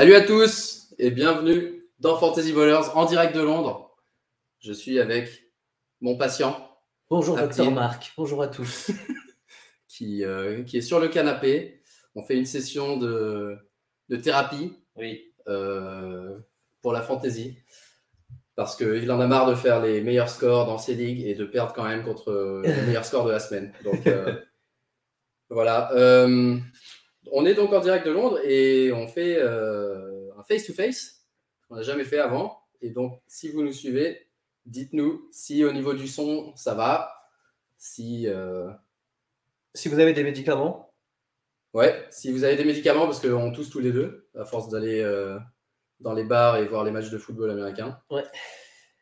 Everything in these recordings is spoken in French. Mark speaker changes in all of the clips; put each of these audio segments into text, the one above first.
Speaker 1: Salut à tous et bienvenue dans Fantasy Ballers en direct de Londres. Je suis avec mon patient
Speaker 2: Bonjour docteur Marc, bonjour à tous.
Speaker 1: qui, euh, qui est sur le canapé. On fait une session de, de thérapie
Speaker 2: Oui,
Speaker 1: euh, pour la fantasy parce qu'il en a marre de faire les meilleurs scores dans ses ligues et de perdre quand même contre les meilleurs scores de la semaine. Donc euh, voilà. On est donc en direct de Londres et on fait euh, un face-to-face qu'on n'a jamais fait avant. Et donc, si vous nous suivez, dites-nous si au niveau du son, ça va. Si, euh,
Speaker 2: si vous avez des médicaments,
Speaker 1: ouais, si vous avez des médicaments, parce qu'on tousse tous les deux, à force d'aller euh, dans les bars et voir les matchs de football américain.
Speaker 2: Ouais.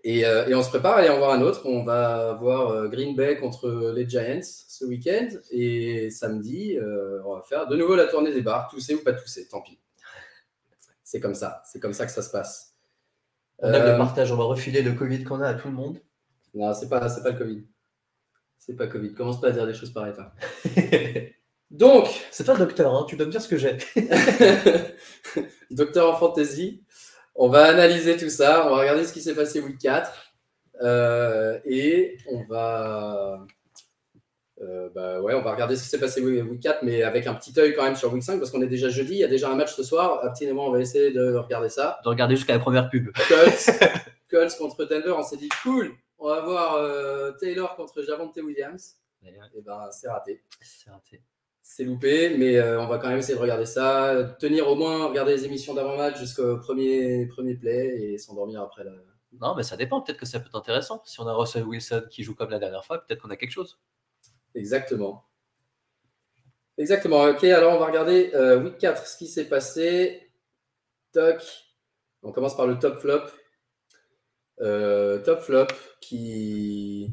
Speaker 1: Et, euh, et on se prépare à aller en voir un autre. On va voir euh, Green Bay contre les Giants ce week-end. Et samedi, euh, on va faire de nouveau la tournée des bars. Tousser ou pas tousser, tant pis. C'est comme ça. C'est comme ça que ça se passe.
Speaker 2: on aime
Speaker 1: Euh,
Speaker 2: le partage, on va refiler le Covid qu'on a à tout le monde.
Speaker 1: Non, c'est pas, c'est pas le Covid. C'est pas Covid. Commence pas à dire des choses pareilles. toi. Donc,
Speaker 2: C'est toi docteur, hein, tu dois me dire ce que j'ai.
Speaker 1: Docteur en fantasy. On va analyser tout ça. On va regarder ce qui s'est passé week 4. Euh, et on va. euh, bah ouais, on va regarder ce qui s'est passé week 4, mais avec un petit œil quand même sur week 5, parce qu'on est déjà jeudi. Il y a déjà un match ce soir. Aptine et moi, on va essayer de regarder ça.
Speaker 2: De regarder jusqu'à la première pub.
Speaker 1: Colts, Colts contre Denver, on s'est dit cool. On va voir euh, Taylor contre Javante Williams. Et ben, c'est raté.
Speaker 2: C'est raté.
Speaker 1: C'est loupé, mais euh, on va quand même essayer de regarder ça, tenir au moins, regarder les émissions d'avant-match jusqu'au premier, premier play et s'endormir après la.
Speaker 2: Non, mais ça dépend, peut-être que ça peut être intéressant. Si on a Russell Wilson qui joue comme la dernière fois, peut-être qu'on a quelque chose.
Speaker 1: Exactement. Exactement. Ok, alors on va regarder euh, week 4, ce qui s'est passé. Toc. On commence par le top flop. Euh, top flop qui...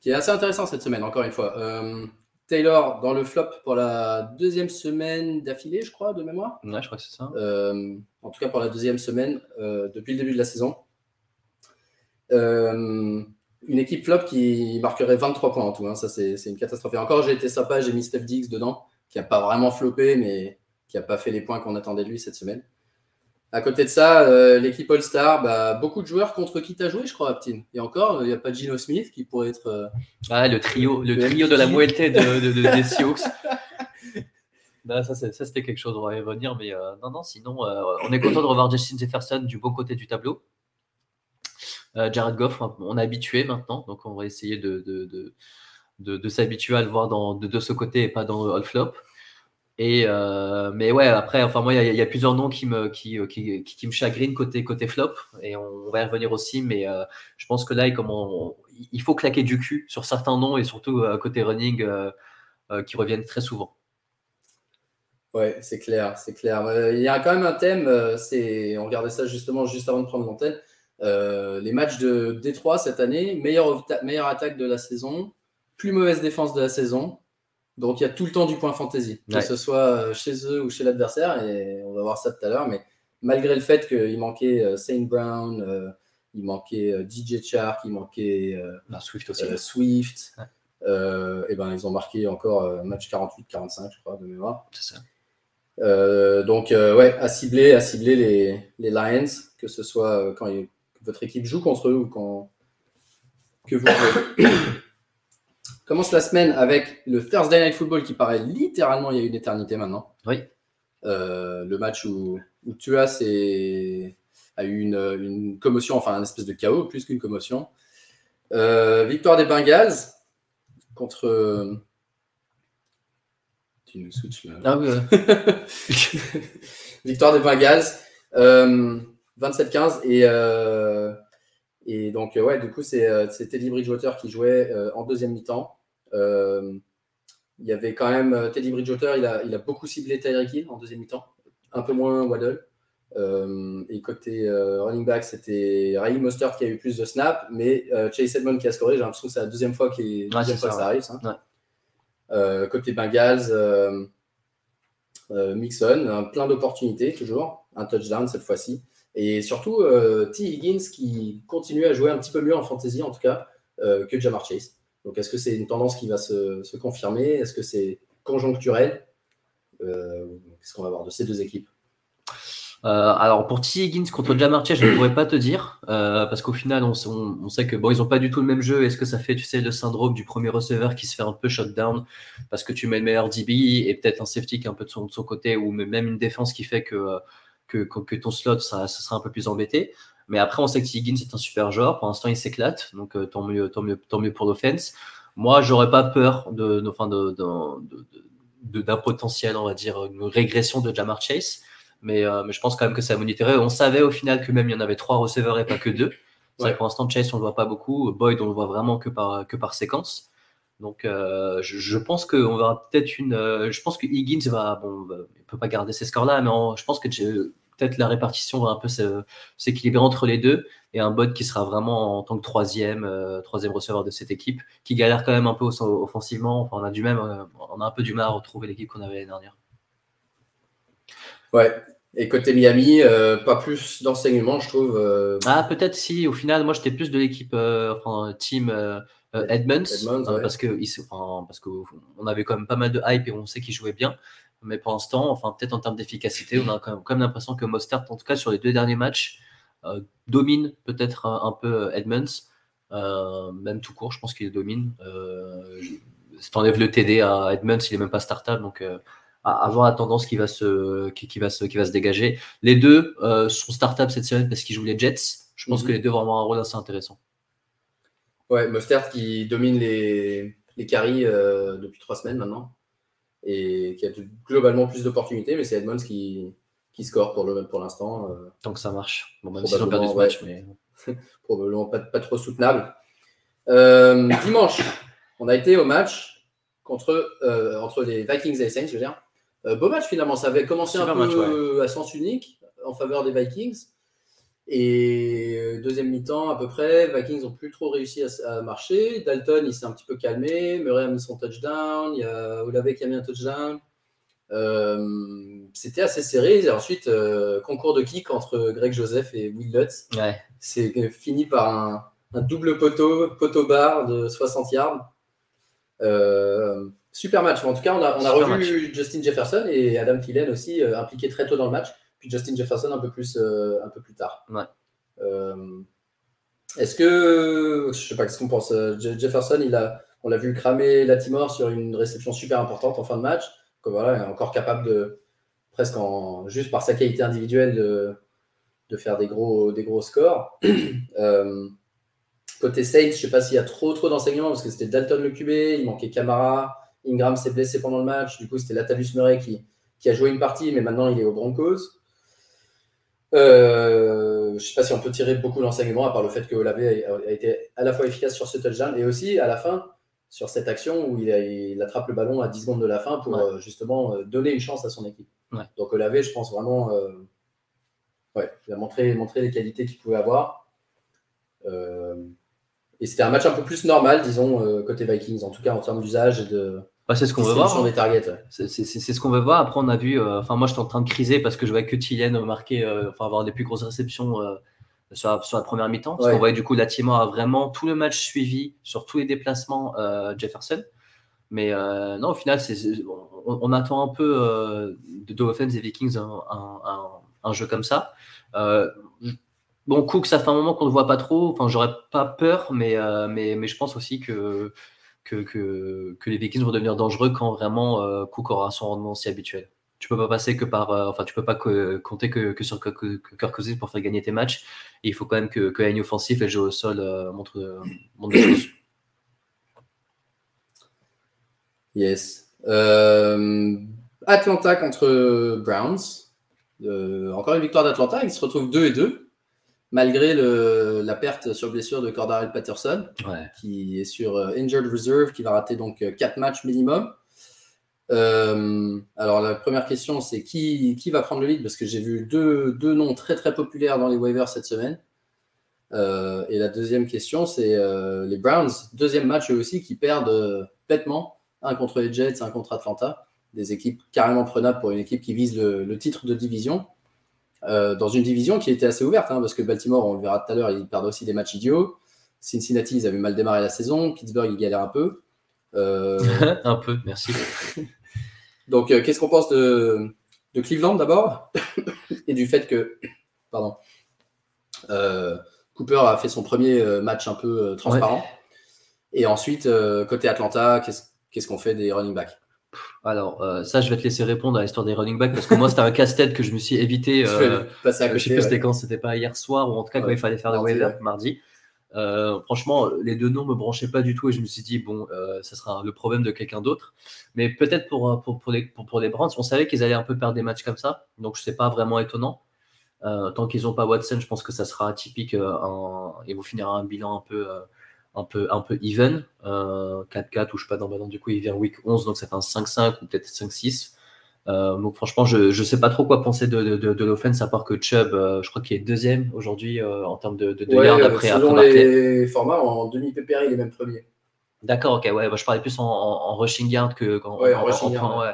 Speaker 1: qui est assez intéressant cette semaine, encore une fois. Taylor dans le flop pour la deuxième semaine d'affilée, je crois, de mémoire.
Speaker 2: Ouais, je crois que c'est ça.
Speaker 1: Euh, en tout cas pour la deuxième semaine euh, depuis le début de la saison. Euh, une équipe flop qui marquerait 23 points en tout, hein, ça c'est une catastrophe. Et encore, j'ai été sympa, j'ai mis Steph Diggs dedans, qui n'a pas vraiment floppé, mais qui n'a pas fait les points qu'on attendait de lui cette semaine. À côté de ça, euh, l'équipe All-Star, bah, beaucoup de joueurs contre qui tu as joué, je crois, Aptin. Et encore, il n'y a pas Gino Smith qui pourrait être. euh,
Speaker 2: Ah, le trio, le
Speaker 1: Le
Speaker 2: trio de la moitié de, de- de- des Seahawks. Non, ça, c'était quelque chose, on va y revenir. Mais euh, non, non, sinon, euh, on est content de revoir Justin Jefferson du bon côté du tableau. Euh, Jared Goff, on est habitué maintenant, donc on va essayer de, de, de, de- de s'habituer à le voir dans, de, de ce côté et pas dans le all flop. Et euh, mais ouais, après, enfin moi, il y, a- plusieurs noms qui me, qui, qui, qui, me chagrinent côté, côté flop, et on, va y revenir aussi. Mais euh, je pense que là, il, il faut claquer du cul sur certains noms et surtout euh, côté running euh, euh, qui reviennent très souvent.
Speaker 1: Ouais, c'est clair, c'est clair. Euh, Il y a quand même un thème, euh, c'est, on regardait ça justement juste avant de prendre l'antenne. Euh, les matchs de Détroit cette année, meilleure, meilleure attaque de la saison, plus mauvaise défense de la saison. Donc il y a tout le temps du point fantasy, que ce soit euh, chez eux ou chez l'adversaire, et on va voir ça tout à l'heure. Mais malgré le fait qu'il manquait euh, Saint Brown, euh, il manquait DJ Chark, il manquait euh,
Speaker 2: Non, Swift aussi.
Speaker 1: euh, Swift,
Speaker 2: Ouais.
Speaker 1: et ben ils ont marqué encore euh, match 48-45, je crois, de mémoire.
Speaker 2: c'est ça.
Speaker 1: Donc, ouais, à cibler, à cibler les, les Lions, que ce soit quand il- votre équipe joue contre eux ou quand que vous. Commence la semaine avec le Thursday Night Football qui paraît littéralement il y a une éternité maintenant.
Speaker 2: Oui.
Speaker 1: Euh, le match où, où Tua a eu une, une commotion, enfin un espèce de chaos plus qu'une commotion. Euh, victoire des Bengals contre. Tu nous switches là.
Speaker 2: Ah oui, ouais.
Speaker 1: Victoire des Bengals, euh, 27-15. Et, euh, et donc, ouais, du coup, c'est c'est Teddy Bridgewater qui jouait euh, en deuxième mi-temps. Euh, il y avait quand même euh, Teddy Bridgewater, il a, il a beaucoup ciblé Tyreek Hill en deuxième mi-temps, un peu moins Waddle. Euh, et côté euh, running back, c'était Raheem Mostert qui a eu plus de snaps, mais euh, Chase Edmond qui a scoré. J'ai l'impression que c'est la deuxième fois,
Speaker 2: Ouais,
Speaker 1: deuxième fois
Speaker 2: ça,
Speaker 1: que ça arrive. ça.
Speaker 2: Ouais.
Speaker 1: Côté Bengals, Mixon, plein d'opportunités toujours, un touchdown cette fois-ci. Et surtout, T. Higgins qui continue à jouer un petit peu mieux en fantasy en tout cas que Jamar Chase. Donc est-ce que c'est une tendance qui va se, se confirmer? Est-ce que c'est conjoncturel? Euh, Qu'est-ce qu'on va voir de ces deux équipes?
Speaker 2: Euh, alors pour T. Higgins contre Jamar Chase, je ne pourrais pas te dire euh, parce qu'au final, on, on, sait que bon, ils ont pas du tout le même jeu. Est-ce que ça fait, tu sais, le syndrome du premier receveur qui se fait un peu shutdown parce que tu mets le meilleur DB et peut-être un safety qui est un peu de son, de son, côté ou même une défense qui fait que que, que ton slot ça, ça, sera un peu plus embêté? Mais après, on sait que. Higgins est un super joueur. Pour l'instant, il s'éclate, donc euh, tant mieux, tant mieux, tant mieux pour l'offense. Moi, j'aurais pas peur de, de, de, d'un potentiel, on va dire, une régression de Jamar Chase. Mais, euh, mais, je pense quand même que ça a monitorer. On savait au final que même il y en avait trois receveurs et pas que deux. Vrai pour l'instant, Chase, on ne le voit pas beaucoup. Boyd, on le voit vraiment que par, que par séquence. Donc, euh, je, pense qu'on verra peut-être une. Je pense que Higgins va. Bon, il peut pas garder ces scores-là, mais je pense que peut-être la répartition va un peu s'équilibrer entre les deux. Et un Boyd qui sera vraiment en tant que troisième, troisième receveur de cette équipe, qui galère quand même un peu offensivement. Enfin, on a du même, on a un peu du mal à retrouver l'équipe qu'on avait l'année dernière.
Speaker 1: Ouais, et côté Miami, euh, pas plus d'enseignement, je trouve. Euh.
Speaker 2: Ah, peut-être si. Au final, moi, j'étais plus de l'équipe euh, enfin, team Edmonds, parce que enfin, parce qu'on avait quand même pas mal de hype et on sait qu'il jouait bien. Mais pour l'instant, enfin, peut-être en termes d'efficacité, on a quand même, l'impression que Mostert, en tout cas sur les deux derniers matchs, domine peut-être un, peu Edmonds, même tout court. Je pense qu'il domine. si tu enlèves le TD à Edmonds, il est même pas startable, donc avoir la tendance qui va se, qui, va se, qui va se dégager. Les deux euh, sont start-up cette semaine parce qu'ils jouent les Jets. Je pense mhm. que les deux vont avoir un rôle assez intéressant.
Speaker 1: Ouais, Mostert qui domine les, les carries euh, depuis trois semaines maintenant et qui a globalement plus d'opportunités, mais c'est Edmonds qui, qui score pour, le, pour l'instant.
Speaker 2: Euh, Tant que ça marche. Bon, même ont perdu ce match, mais.
Speaker 1: probablement pas, pas, trop soutenable. dimanche, on a été au match contre, entre les Vikings et les Saints, je veux dire. Euh, beau match finalement, ça avait commencé un peu à sens unique en faveur des Vikings. Et euh, deuxième mi-temps à peu près, Vikings n'ont plus trop réussi à, marcher. Dalton, il s'est un petit peu calmé. Murray a mis son touchdown. Il y a Olave qui a mis un touchdown. Euh, c'était assez serré. Et ensuite, concours de kick entre Greg Joseph et Will Lutz. C'est fini par un, un, double poteau, poteau bar de 60 yards. Super match. En tout cas, on a, revu Justin Jefferson et Adam Thielen aussi euh, impliqués très tôt dans le match. Puis Justin Jefferson un peu plus, euh, un peu plus tard. Euh, est-ce que, je sais pas ce qu'on pense. Jefferson, il a, on l'a vu cramer Latimore sur une réception super importante en fin de match. Voilà, il est encore capable de, presque en, juste par sa qualité individuelle, de, de faire des gros, des gros scores. côté Saints, je sais pas s'il y a trop, trop d'enseignements parce que c'était Dalton le QB, il manquait Camara. Ingram s'est blessé pendant le match. Du coup, c'était Latavius Murray qui, qui, a joué une partie, mais maintenant il est aux Broncos. Euh, je ne sais pas si on peut tirer beaucoup d'enseignements à part le fait que Olave a, été à la fois efficace sur ce touchdown et aussi à la fin sur cette action où il, attrape le ballon à 10 secondes de la fin pour euh, justement euh, donner une chance à son équipe. Donc Olave, je pense vraiment, ouais, il a montré, montré les qualités qu'il pouvait avoir. et c'était un match un peu plus normal, disons, côté Vikings, en tout cas en termes d'usage et de,
Speaker 2: bah, c'est ce qu'on veut voir. Hein. C'est ce qu'on veut voir. Après, on a vu. Euh, enfin, moi, j'étais en train de criser parce que je voyais que Tillian marquer, euh, enfin, avoir des plus grosses réceptions euh, sur, la, sur, la, première mi-temps. Parce qu'on voyait du coup, Latimore a vraiment tout le match suivi sur tous les déplacements Jefferson. Mais non, au final, on, on, attend un peu de Dolphins et Vikings un, un, un, jeu comme ça. bon, Cook, ça fait un moment qu'on ne voit pas trop. Enfin, j'aurais pas peur, mais, mais, mais je pense aussi que que, les Vikings vont devenir dangereux quand vraiment euh, Cook aura son rendement si habituel. Tu peux pas passer que par, euh, enfin, tu peux pas compter que, sur Kirk Cousins pour faire gagner tes matchs. Il faut quand même que, que la ligne et le jeu au sol euh, montre, montre, des choses.
Speaker 1: Yes. Atlanta contre Browns. encore une victoire d'Atlanta. Ils se retrouvent 2 et 2 malgré la perte sur blessure de Cordarel Patterson, qui est sur euh, Injured Reserve, qui va rater donc 4 euh, matchs minimum. Euh, alors la première question, c'est qui, qui va prendre le lead? Parce que j'ai vu deux, deux, noms très très populaires dans les waivers cette semaine. et la deuxième question, c'est les Browns, deuxième match eux aussi, qui perdent bêtement, un contre les Jets, un contre Atlanta, des équipes carrément prenables pour une équipe qui vise le, le titre de division. Euh, dans une division qui était assez ouverte, hein, parce que Baltimore, on le verra tout à l'heure, ils perdent aussi des matchs idiots. Cincinnati, ils avaient mal démarré la saison. Pittsburgh, ils galèrent un peu.
Speaker 2: Euh, un peu, merci.
Speaker 1: Donc, euh, qu'est-ce qu'on pense de, de Cleveland d'abord, et du fait que, pardon, Cooper a fait son premier match un peu transparent. Et ensuite, côté Atlanta, qu'est-ce qu'est-ce qu'on fait des running backs?
Speaker 2: Alors, euh, ça, je vais te laisser répondre à l'histoire des running backs parce que moi, c'était un casse-tête que je me suis évité.
Speaker 1: Je
Speaker 2: euh, je sais plus c'était quand, c'était pas hier soir ou en tout cas quand il fallait faire le waiver,
Speaker 1: ouais.
Speaker 2: mardi. Euh, franchement, les deux noms me branchaient pas du tout et je me suis dit, bon, euh, ça sera le problème de quelqu'un d'autre. Mais peut-être pour, pour, pour, les, pour, pour les Browns, on savait qu'ils allaient un peu perdre des matchs comme ça, donc c'est pas vraiment étonnant. Tant qu'ils n'ont pas Watson, je pense que ça sera atypique un- et vous finirez un bilan un peu, un peu, un peu even. Euh, 4-4 ou je sais pas, dans du coup, il vient week 11, donc ça fait un 5-5 ou peut-être 5-6. Euh, donc franchement, je ne sais pas trop quoi penser de, de, de, de l'offense, à part que Chubb, euh, je crois qu'il est deuxième aujourd'hui euh, en termes de, de,
Speaker 1: Ouais,
Speaker 2: yards
Speaker 1: euh,
Speaker 2: après, après
Speaker 1: selon
Speaker 2: Barclay.
Speaker 1: les formats, en demi-PPR, il est même premier.
Speaker 2: D'accord, ok, ouais, bah, je parlais plus en, en, en rushing yard que
Speaker 1: Ouais, en rushing yard,
Speaker 2: point, ouais.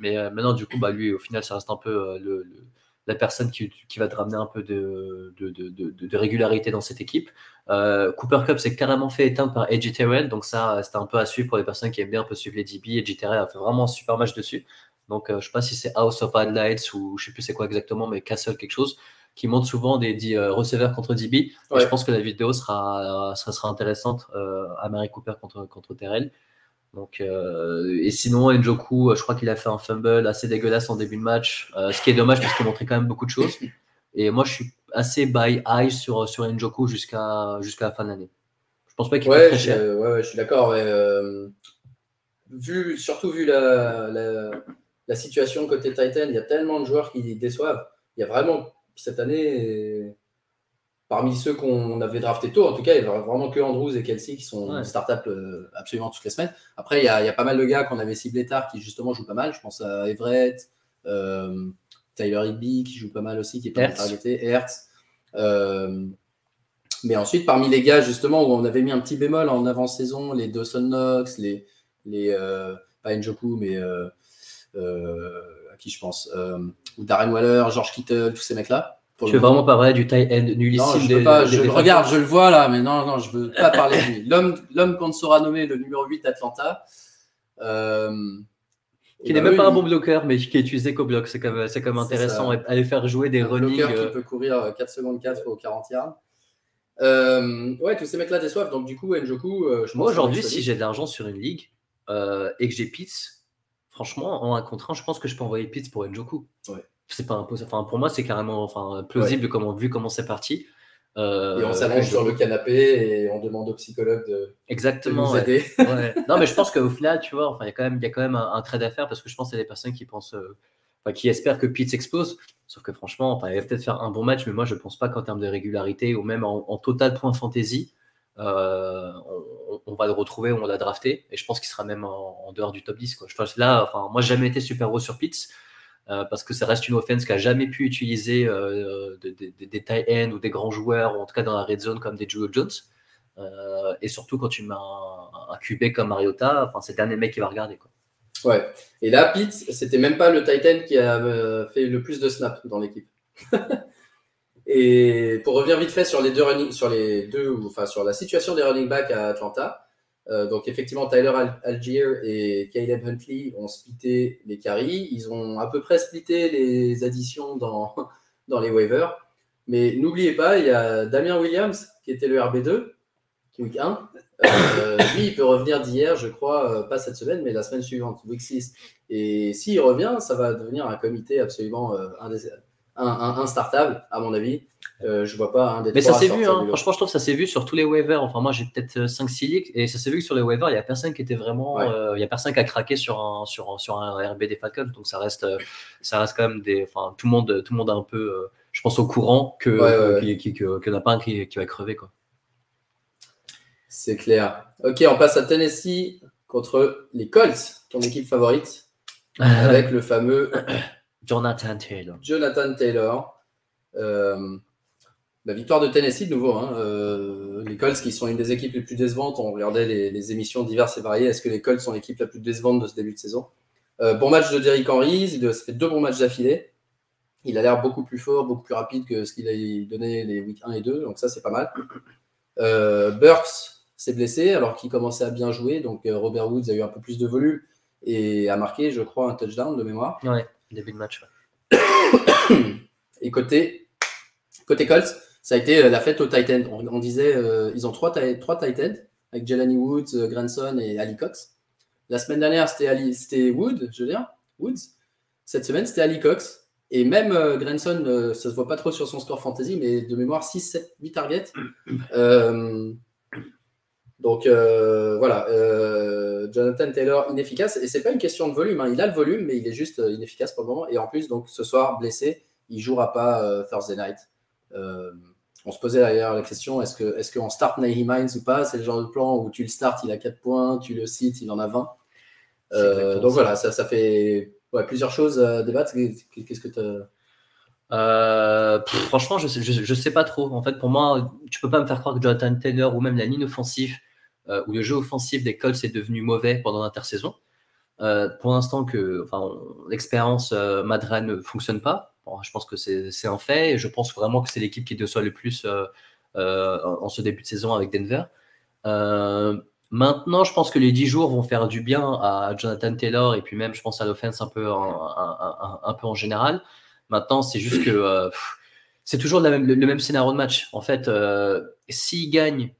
Speaker 2: Mais euh, maintenant, du coup, bah, lui, au final, ça reste un peu euh, le, le- la personne qui, qui va te ramener un peu de, de, de, de, de régularité dans cette équipe. Euh, Cooper Cup s'est carrément fait éteindre par AJ Terrell, donc ça, c'était un peu à suivre pour les personnes qui aiment bien un peu suivre les DB. AJ Terrell a fait vraiment un super match dessus. Donc, euh, je sais pas si c'est House of Highlights ou je sais plus c'est quoi exactement, mais Castle quelque chose, qui montre souvent des, des euh, receveurs contre DB. Et je pense que la vidéo sera, sera, sera intéressante euh, à Mary Cooper contre, contre Terrell. Donc, euh, et sinon, Njoku, euh, je crois qu'il a fait un fumble assez dégueulasse en début de match, euh, ce qui est dommage parce qu'il montrait quand même beaucoup de choses. Et moi, je suis assez buy high sur, sur Njoku jusqu'à jusqu'à la fin de l'année. Je pense pas qu'il
Speaker 1: Ouais,
Speaker 2: très
Speaker 1: je,
Speaker 2: cher.
Speaker 1: ouais, ouais, je suis d'accord. euh, vu, surtout vu la, la, la situation côté Titan, il y a tellement de joueurs qui déçoivent. Il y a vraiment, cette année, parmi ceux qu'on avait drafté tôt, en tout cas, il y a vraiment que Andrews et Kelsey qui sont
Speaker 2: Ouais.
Speaker 1: start-up euh, absolument toutes les semaines. Après, il y, a, il y a pas mal de gars qu'on avait ciblés tard qui justement jouent pas mal. Je pense à Everett, euh, Tyler Higby qui joue pas mal aussi, qui est pas mal
Speaker 2: Hertz.
Speaker 1: targeté, Hertz. Euh, mais ensuite, parmi les gars, justement, où on avait mis un petit bémol en avant-saison, les Dawson Knox, les, les euh, pas Njoku, mais à qui je pense, ou Darren Waller, George Kittle, tous ces mecs-là.
Speaker 2: Je veux vraiment pas parler du tight end
Speaker 1: Non,
Speaker 2: nullissime
Speaker 1: je
Speaker 2: des-
Speaker 1: veux pas,
Speaker 2: des-
Speaker 1: je
Speaker 2: des
Speaker 1: le regarde, je le vois là, mais non, non, je veux pas parler de lui. L'homme, l'homme qu'on sera nommé le numéro 8 d'Atlanta. Euh,
Speaker 2: Qui n'est
Speaker 1: bah,
Speaker 2: même
Speaker 1: eux,
Speaker 2: pas un bon bloqueur, mais qui est utilisé qu'au bloc. C'est quand même, c'est quand même intéressant.
Speaker 1: ça.
Speaker 2: Aller faire jouer des
Speaker 1: un
Speaker 2: running.
Speaker 1: bloqueur
Speaker 2: euh,
Speaker 1: qui peut courir euh, 4 secondes 4 au 40 yards. Euh, ouais, tous ces mecs-là déçoivent. Donc, du coup, Njoku, euh, je
Speaker 2: Moi, aujourd'hui, si j'ai de l'argent sur une ligue euh, et que j'ai Pitts, franchement, en un contre un, je pense que je peux envoyer Pitts pour Njoku.
Speaker 1: Ouais.
Speaker 2: C'est pas impossible. Enfin, pour moi, c'est carrément enfin, plausible comment, vu comment c'est parti. Euh,
Speaker 1: Et on s'allonge sur le canapé et on demande au psychologue de, de
Speaker 2: Exactement.
Speaker 1: nous aider.
Speaker 2: Ouais. Non, mais je pense qu'au final, tu vois, enfin, il y a quand même, il y a quand même un, un trade à faire parce que je pense qu'il y a des personnes qui pensent, euh, enfin, qui espèrent que Pitts explose. Sauf que franchement, enfin, il va peut-être faire un bon match, mais moi, je pense pas qu'en termes de régularité ou même en, en total point fantasy, euh, on, on va le retrouver, on l'a drafté. Et je pense qu'il sera même en, en dehors du top 10. Quoi. Je pense là, enfin, moi, j'ai jamais été super haut sur Pitts. Euh, parce que ça reste une offense qui a jamais pu utiliser euh, de- de- de- des tight ends ou des grands joueurs, ou en tout cas dans la red zone comme des Julio Jones. Euh, et surtout quand tu mets un, QB comme Mariota, enfin, c'est le dernier mec qui va regarder. Quoi.
Speaker 1: Ouais. Et là, Pitt, c'était même pas le Titan qui a euh, fait le plus de snaps dans l'équipe. Et pour revenir vite fait sur les deux running, sur les deux, enfin sur la situation des running backs à Atlanta, euh, donc effectivement Tyler Al- Algier et Caleb Huntley ont splitté les carries, ils ont à peu près splitté les additions dans, dans les waivers. Mais n'oubliez pas, il y a Damien Williams qui était le RB2, qui est week 1. Euh, lui, il peut revenir d'hier, je crois, euh, pas cette semaine, mais la semaine suivante, week 6. Et s'il revient, ça va devenir un comité absolument euh, indés- un, un, instartable, à mon avis. Euh, je vois pas un des
Speaker 2: Mais ça s'est vu, hein. franchement, je trouve que ça s'est vu sur tous les waivers. Enfin, moi, j'ai peut-être 5-6 ligues et ça s'est vu que sur les waivers, il n'y a personne qui était vraiment.
Speaker 1: Ouais.
Speaker 2: euh, Il y a personne qui a craqué sur un, sur, un- sur un RB des Falcons. Donc, ça reste, euh, ça reste quand même des. Enfin, tout le monde, tout le monde est un peu, euh, je pense, au courant que,
Speaker 1: Ouais, ouais,
Speaker 2: qu'il n'y en a pas un qui, qui va crever. Quoi.
Speaker 1: C'est clair. Ok, on passe à Tennessee contre les Colts, ton équipe favorite, avec le fameux
Speaker 2: Jonathan Taylor.
Speaker 1: Jonathan Taylor. Euh, la victoire de Tennessee, de nouveau. hein. Euh, les Colts, qui sont une des équipes les plus décevantes, on regardait les, les émissions diverses et variées. Est-ce que les Colts sont l'équipe la plus décevante de ce début de saison? Euh, Bon match de Derrick Henry, il ça fait deux bons matchs d'affilée. Il a l'air beaucoup plus fort, beaucoup plus rapide que ce qu'il a donné les week 1 et 2, donc ça c'est pas mal. Burks s'est blessé alors qu'il commençait à bien jouer, donc Robert Woods a eu un peu plus de volume et a marqué, je crois, un touchdown de mémoire.
Speaker 2: Ouais, début de match. ouais.
Speaker 1: Et côté, côté Colts, ça a été la fête au tight end. On, disait, ils ont trois, trois tight ends avec Jelani Woods, Granson et Ali Cox. La semaine dernière, c'était Wood, je veux dire, Woods. Cette semaine, c'était Ali Cox. Et même euh, Granson, euh, ça se voit pas trop sur son score fantasy, mais de mémoire, 6, 7, 8 targets. Euh, donc voilà, Jonathan Taylor inefficace. Et c'est pas une question de volume, hein. il a le volume, mais il est juste inefficace pour le moment. Et en plus, donc ce soir, blessé, il jouera pas Thursday night. on se posait d'ailleurs la question est-ce qu'on est qu'on start Nahi Mines ou pas? C'est le genre de plan où tu le start, il a 4 points, tu le cites, il en a 20. donc voilà, ça, ça fait plusieurs choses à débattre. Qu'est-ce que tu
Speaker 2: euh, franchement, je sais, je, sais pas trop. En fait, pour moi, tu peux pas me faire croire que Jonathan Taylor ou même la ligne offensive euh, ou le jeu offensif des Colts est devenu mauvais pendant l'intersaison. Euh, pour l'instant, que l'expérience Madra ne fonctionne pas. je pense que c'est un fait. Je pense vraiment que c'est l'équipe qui déçoit le plus en ce début de saison avec Denver. Maintenant, je pense que les 10 jours vont faire du bien à Jonathan Taylor et puis même, je pense, à l'offense un peu en, un, peu en général. Maintenant, c'est juste que euh, c'est toujours le, même scénario de match. En fait, euh, s'ils gagnent,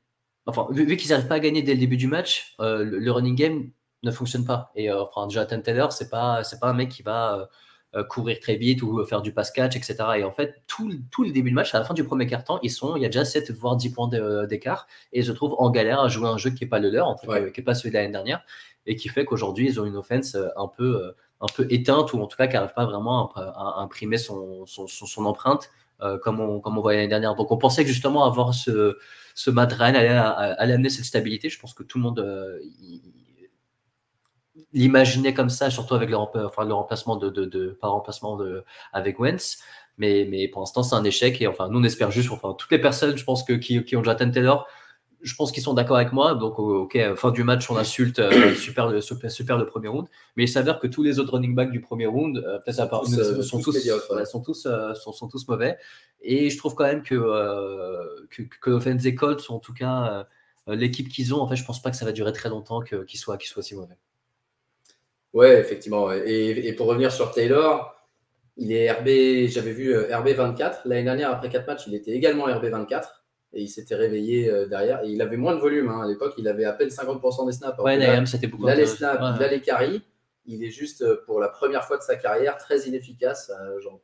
Speaker 2: enfin, vu, qu'ils n'arrivent pas à gagner dès le début du match, euh, le, running game ne fonctionne pas. Et enfin, Jonathan Taylor, c'est pas, c'est pas un mec qui va euh, courir très vite ou faire du pass catch, etc. Et en fait, tout, tout le début de match, à la fin du premier quart-temps, ils sont, il y a déjà 7 voire 10 points euh, d'écart et ils se trouvent en galère à jouer un jeu qui n'est pas le leur, en fait, qui n'est pas celui de l'année dernière et qui fait qu'aujourd'hui, ils ont une offense euh, un peu, un peu éteinte ou en tout cas qui n'arrive pas vraiment à, imprimer son, son, son, empreinte. Comme, on, comme on voyait l'année dernière. Donc on pensait que justement avoir ce, ce Madran allait, allait, amener cette stabilité. Je pense que tout le monde l'imaginer comme ça, surtout avec le, le remplacement de, de, pas remplacement de, avec Wentz. Mais, mais pour l'instant, c'est un échec. Et enfin, nous, on espère juste, enfin, toutes les personnes, je pense, que, qui, qui ont Jonathan Taylor, je pense qu'ils sont d'accord avec moi. Donc, OK, fin du match, on insulte euh, super, le, super, le premier round. Mais il s'avère que tous les autres running backs du premier round, euh, peut-être à part, euh, sont, tous, sont, tous, sont, sont, tous mauvais. Et je trouve quand même que, que, que l'offense et Colts en tout cas l'équipe qu'ils ont. En fait, je pense pas que ça va durer très longtemps qu'ils soient, qu'ils soient si mauvais.
Speaker 1: Ouais, effectivement. Et, pour revenir sur Taylor, il est RB, j'avais vu euh, RB 24. L'année dernière, après 4 matchs, il était également RB 24. Et il s'était réveillé euh, derrière. Et il avait moins de volume. Hein. À l'époque, il avait à peine 50% des snaps.
Speaker 2: Ouais, c'était beaucoup.
Speaker 1: Il a les snaps, il a les carries. Il est juste, euh, pour la première fois de sa carrière, très inefficace. genre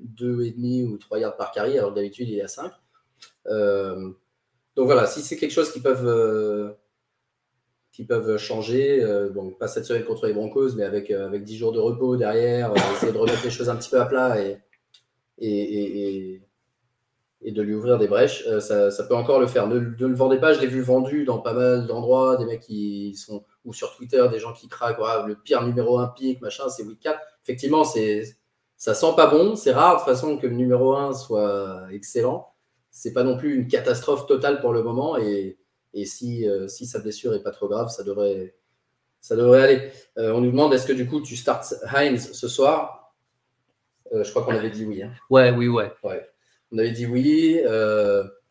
Speaker 1: 2,5 ou 3 yards par carry, alors que d'habitude, il est à 5. donc voilà, si c'est quelque chose qui peuvent qui peuvent changer. Euh, bon, pas cette semaine contre les Broncos, mais avec, euh, avec 10 jours de repos derrière, euh, essayer de remettre les choses un petit peu à plat et, et, et, de lui ouvrir des brèches, ça, ça, peut encore le faire. Ne, ne le vendez pas, je l'ai vu vendu dans pas mal d'endroits, des mecs qui sont, ou sur Twitter, des gens qui craquent, le pire numéro 1 pic, machin, c'est week 4. Effectivement, c'est, ça sent pas bon. C'est rare de toute façon que le numéro 1 soit excellent. C'est pas non plus une catastrophe totale pour le moment et et si, euh, si sa blessure n'est pas trop grave, ça devrait, ça devrait aller. Euh, on nous demande est-ce que du coup tu starts Heinz ce soir? Euh, Je crois qu'on avait dit oui. Hein.
Speaker 2: Ouais, oui, ouais.
Speaker 1: ouais. On avait dit oui.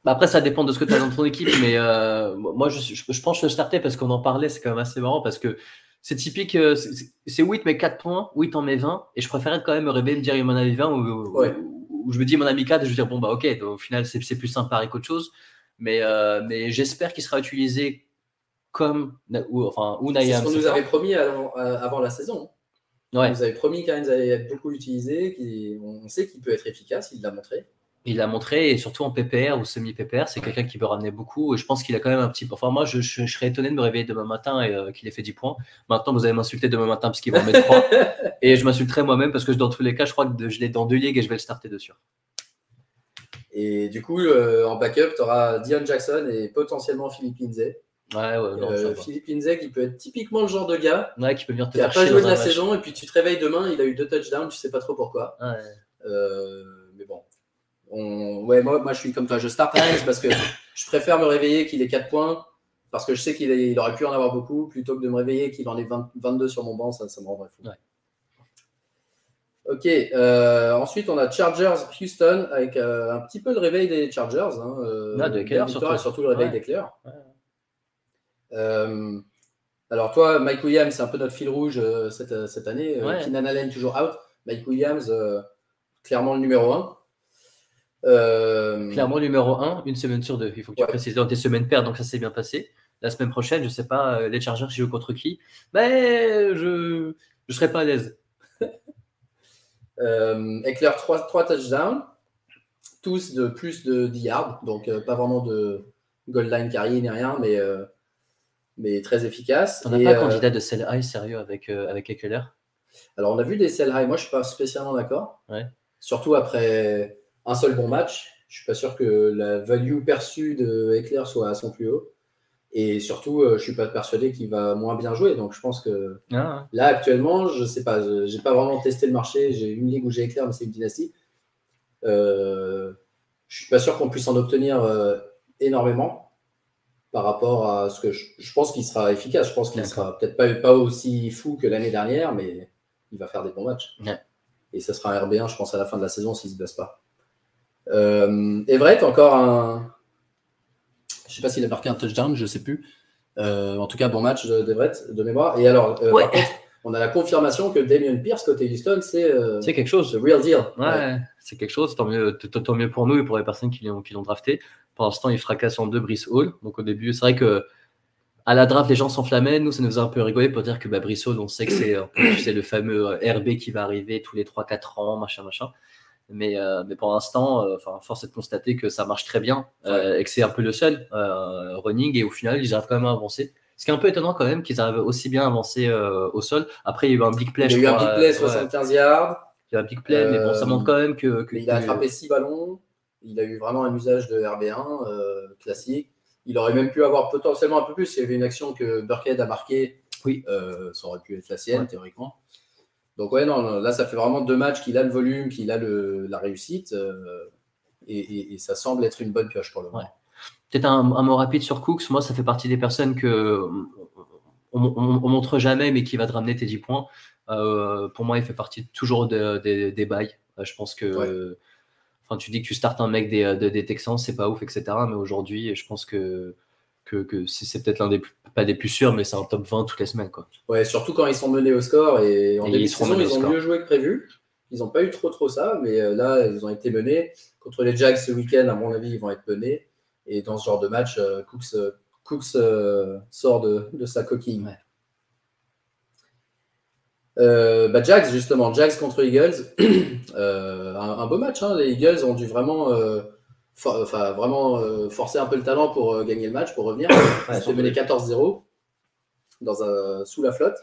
Speaker 2: Bah, après, ça dépend de ce que tu as dans ton équipe, mais moi je, je, pense que je le starter parce qu'on en parlait, c'est quand même assez marrant parce que c'est typique, c'est 8 mais 4 points, 8 en met 20, et je préférais quand même me réveiller me dire il m'en avait 20 ou, je me dis il m'en a mis 4 et je veux dire bon bah ok, au final c'est plus sympa qu'autre chose. Mais, euh, mais j'espère qu'il sera utilisé comme ou, enfin,
Speaker 1: C'est ce qu'on nous avait promis avant, euh, avant la saison. Ouais. On nous avait promis qu'il allait être beaucoup utilisé. On sait qu'il peut être efficace, il l'a montré.
Speaker 2: Il l'a montré, et surtout en PPR ou semi-PPR, c'est quelqu'un qui peut ramener beaucoup. Et je pense qu'il a quand même un petit. Enfin, moi, je, je, serais étonné de me réveiller demain matin et euh, qu'il ait fait 10 points. Maintenant, vous allez m'insulter demain matin parce qu'il va en mettre 3. et je m'insulterai moi-même parce que dans tous les cas, je crois que je l'ai dans deux ligues et je vais le starter dessus.
Speaker 1: Et du coup, euh, en backup, tu auras Dion Jackson et potentiellement Philippe Lindsay.
Speaker 2: Ouais, ouais, non,
Speaker 1: euh, Philippe Lindsay qui peut être typiquement le genre de gars
Speaker 2: ouais, qui peut venir te
Speaker 1: qui n'a pas joué de la saison et puis tu te réveilles demain, il a eu deux touchdowns, tu sais pas trop pourquoi. Mais bon. On... Ouais, moi, moi je suis comme toi, je start parce que je préfère me réveiller qu'il ait 4 points parce que je sais qu'il il aurait pu en avoir beaucoup plutôt que de me réveiller qu'il en ait 22 sur mon banc, ça, ça me rendrait fou.
Speaker 2: Ouais.
Speaker 1: Ok, euh, ensuite on a Chargers Houston avec euh, un petit peu de réveil des Chargers. Hein,
Speaker 2: euh, ah, surtout.
Speaker 1: Et surtout le réveil des Clairs. alors toi, Mike Williams, c'est un peu notre fil rouge cette, cette, année. Keenan Allen toujours out. Mike Williams, clairement le numéro 1. Euh,
Speaker 2: Clairement, numéro 1, une semaine sur deux. Il faut que tu
Speaker 1: Ouais.
Speaker 2: précises dans tes semaines paires, donc ça s'est bien passé. La semaine prochaine, je sais pas, euh, les Chargers jouent contre qui, mais je je serai pas à l'aise.
Speaker 1: Euh, Eckler, 3, touchdowns, tous de plus de 10 yards, donc euh, pas vraiment de goal line carry ni rien, mais, euh, mais très efficace.
Speaker 2: On n'a pas candidat de sell high sérieux avec, avec Eckler?
Speaker 1: Alors, on a vu des sell high, moi je suis pas spécialement d'accord,
Speaker 2: Ouais.
Speaker 1: surtout après un seul bon match. Je suis pas sûr que la value perçue de Eckler soit à son plus haut. Et surtout, euh, je suis pas persuadé qu'il va moins bien jouer. Donc, je pense que
Speaker 2: Ah,
Speaker 1: Là, actuellement, je sais pas, je- j'ai pas vraiment testé le marché. J'ai une ligue où j'ai éclair, mais c'est une dynastie. Euh, je suis pas sûr qu'on puisse en obtenir euh, énormément par rapport à ce que je, je pense qu'il sera efficace. Je pense qu'il sera peut-être pas, pas aussi fou que l'année dernière, mais il va faire des bons matchs.
Speaker 2: Ouais.
Speaker 1: Et ça sera un RB1, je pense, à la fin de la saison s'il se blesse pas. Euh, Everett, encore un. Je sais pas s'il a marqué un touchdown, je sais plus. Euh, en tout cas, bon match de- d'Everett de mémoire. Et alors, euh,
Speaker 2: Ouais.
Speaker 1: par contre, on a la confirmation que Damien Pierce côté Houston, c'est euh,
Speaker 2: c'est quelque chose.
Speaker 1: the real deal.
Speaker 2: Ouais, c'est quelque chose. Tant mieux, tant mieux pour nous et pour les personnes qui l'ont qui l'ont drafté. Pour l'instant, il fracasse en deux Brice Hall. Donc au début, c'est vrai que à la draft, les gens s'enflammaient. Nous, ça nous a un peu rigolé pour dire que bah, Brice Hall, on sait que c'est euh, tu sais, le fameux RB qui va arriver tous les 3-4 ans, machin, machin. Mais, euh, mais pour l'instant, euh, force est de constater que ça marche très bien euh, et que c'est un peu le seul euh, running. Et au final, ils arrivent quand même à avancer. Ce qui est un peu étonnant quand même qu'ils arrivent aussi bien à avancer au sol. Après, il y a eu un big play.
Speaker 1: Il y a eu un big play,
Speaker 2: euh, ouais.
Speaker 1: 75 yards.
Speaker 2: Il y a un big play, mais bon, ça montre quand même que.
Speaker 1: il a attrapé 6 ballons. Il a eu vraiment un usage de RB1 euh, classique. Il aurait même pu avoir potentiellement un peu plus s'il y avait une action que Burkhead a marquée.
Speaker 2: Oui.
Speaker 1: Ça aurait pu être la sienne,
Speaker 2: Ouais.
Speaker 1: théoriquement. Donc, ouais, non, là, ça fait vraiment deux matchs qu'il a le volume, qu'il a le, la réussite. euh, et, et- et ça semble être une bonne pioche pour le moment.
Speaker 2: Ouais. Peut-être un, un mot rapide sur Cooks. Moi, ça fait partie des personnes que on, on- on montre jamais, mais qui va te ramener tes 10 points. Euh, pour moi, il fait partie toujours de- des- des bails. Euh, Je pense que.
Speaker 1: Ouais.
Speaker 2: Enfin, tu dis que tu startes un mec des, de- des Texans, c'est pas ouf, etc. Mais aujourd'hui, je pense que, que, que c'est peut-être l'un des plus, pas des plus sûrs, mais c'est un top 20 toutes les semaines. Quoi.
Speaker 1: Ouais, surtout quand ils sont menés au score. Et en
Speaker 2: Et
Speaker 1: début
Speaker 2: ils
Speaker 1: de saison, ils ont mieux joué que prévu. Ils n'ont pas eu trop trop ça, mais euh, là, ils ont été menés. Contre les Jags ce week-end, à mon avis, ils vont être menés. Et dans ce genre de match, euh, Cooks, euh, Cooks, euh, sort de, de sa coquille.
Speaker 2: Ouais.
Speaker 1: Euh, bah, Jags, justement, Jags contre Eagles. Euh, un, un beau match. hein. Les Eagles ont dû vraiment, euh, for- enfin, vraiment euh, forcer un peu le talent pour euh, gagner le match, pour revenir. Ils étaient menés 14-0 dans un, sous la flotte.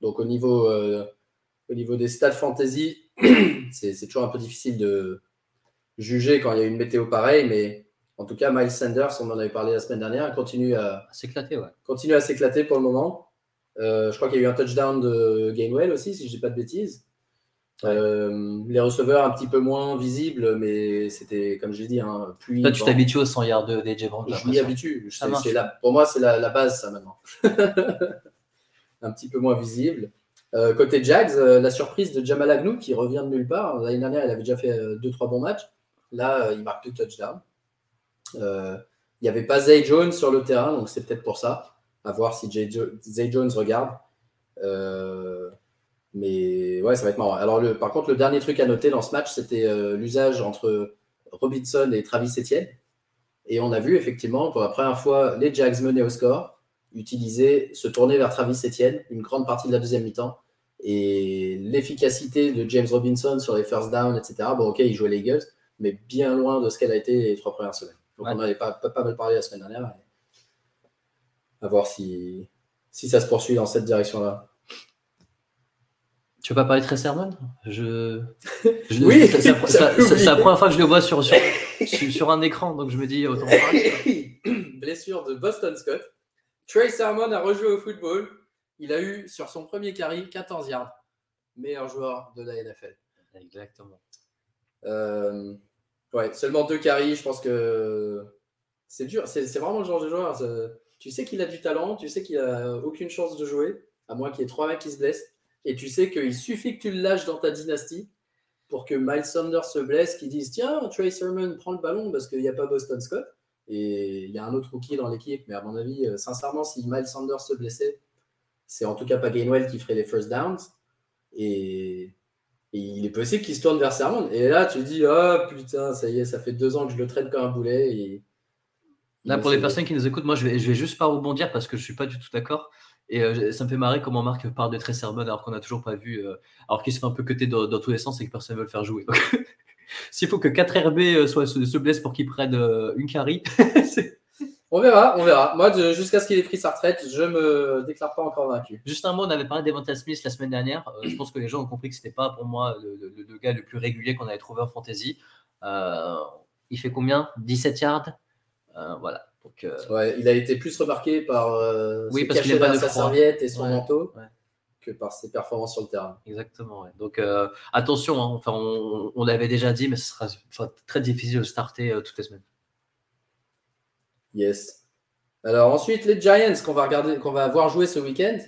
Speaker 1: Donc au niveau, euh, au niveau des stats fantasy, c'est toujours un peu difficile de juger quand il y a une météo pareille, mais en tout cas, Miles Sanders, on en avait parlé la semaine dernière, continue à,
Speaker 2: ouais.
Speaker 1: continue s'éclater pour le moment. Euh, je crois qu'il y a eu un touchdown de Gainwell aussi, si je dis pas de bêtises. Euh, les receveurs un petit peu moins visibles, mais c'était, comme j'ai dit, hein, pluie.
Speaker 2: Toi, tu t'habitues aux 100 yards de DJ Brown.
Speaker 1: Je m'y habitue. C'est- la- pour moi, c'est la, la base, ça, maintenant. un petit peu moins visible. Euh, côté Jags, euh, la surprise de Jamal Agnew qui revient de nulle part. L'année dernière, il avait déjà fait 2-3 bons matchs. Là, il marque deux touchdowns. Il n'y avait pas Zay Jones sur le terrain, donc c'est peut-être pour ça. À voir si Jay Jo- Zay Jones regarde. Euh, mais ouais, ça va être marrant. Alors, le, par contre, le dernier truc à noter dans ce match, c'était euh, l'usage entre Robinson et Travis Etienne. Et on a vu effectivement pour la première fois les Jags menés au score, utiliser, se tourner vers Travis Etienne une grande partie de la deuxième mi-temps. Et l'efficacité de James Robinson sur les first down, etc. Bon, ok, il jouait les Eagles, mais bien loin de ce qu'elle a été les trois premières semaines. Donc
Speaker 2: Ouais.
Speaker 1: on en avait pas, pas, pas mal parlé la semaine dernière. À voir si, si ça se poursuit dans cette direction-là.
Speaker 2: Tu veux pas parler très sermon? Je... je-
Speaker 1: Oui,
Speaker 2: c'est- la première fois que je le vois sur, sur, un écran, donc je me dis autant parler.
Speaker 1: Blessure de Boston Scott. Trey Sermon a rejoué au football. Il a eu sur son premier carry 14 yards. Meilleur joueur de la NFL.
Speaker 2: Exactement.
Speaker 1: Euh, ouais, seulement deux carries. Je pense que c'est dur. C'est vraiment le genre de joueur. Tu sais qu'il a du talent. Tu sais qu'il a aucune chance de jouer, à moins qu'il y ait trois mecs qui se blessent. Et tu sais qu'il suffit que tu le lâches dans ta dynastie pour que Miles Sanders se blesse, qu'ils disent Tiens, Trey Sermon prend le ballon parce qu'il n'y a pas Boston Scott. Et il y a un autre rookie dans l'équipe. Mais à mon avis, euh, sincèrement, si Miles Sanders se blessait, c'est en tout cas pas Gainwell qui ferait les first downs. Et Et il est possible qu'il se tourne vers Sermon. Et là, tu dis, oh putain, ça y est, ça fait deux ans que je le traite comme un boulet. Et...
Speaker 2: Là, pour les personnes qui nous écoutent, moi, je vais, je vais juste pas rebondir parce que je suis pas du tout d'accord. Et euh, ça me fait marrer comment Marc parle de très Sermon alors qu'on n'a toujours pas vu, euh, alors qu'il se fait un peu cuter dans, dans tous les sens et que personne ne veut le faire jouer. S'il faut que 4 RB euh, soit, se, se blessent pour qu'il prenne une c'est
Speaker 1: On verra, on verra. Moi, jusqu'à ce qu'il ait pris sa retraite, je me déclare pas encore vaincu.
Speaker 2: Juste un mot, on avait parlé d'Evanta Smith la semaine dernière. Je pense que les gens ont compris que c'était pas pour moi le, le- le gars le plus régulier qu'on avait trouvé en fantasy. Il fait combien? 17 yards? Voilà. Donc, euh,
Speaker 1: Ouais, il a été plus remarqué par euh,
Speaker 2: Oui, parce qu'il
Speaker 1: sa serviette et son
Speaker 2: Ouais,
Speaker 1: manteau
Speaker 2: ouais.
Speaker 1: que par ses performances sur le terrain.
Speaker 2: exactement. Donc euh, attention, hein, enfin, on, on l'avait déjà dit, mais ce sera, très difficile de starter toutes les semaines.
Speaker 1: Yes. Alors ensuite, les Giants qu'on va regarder, qu'on va voir jouer ce week-end.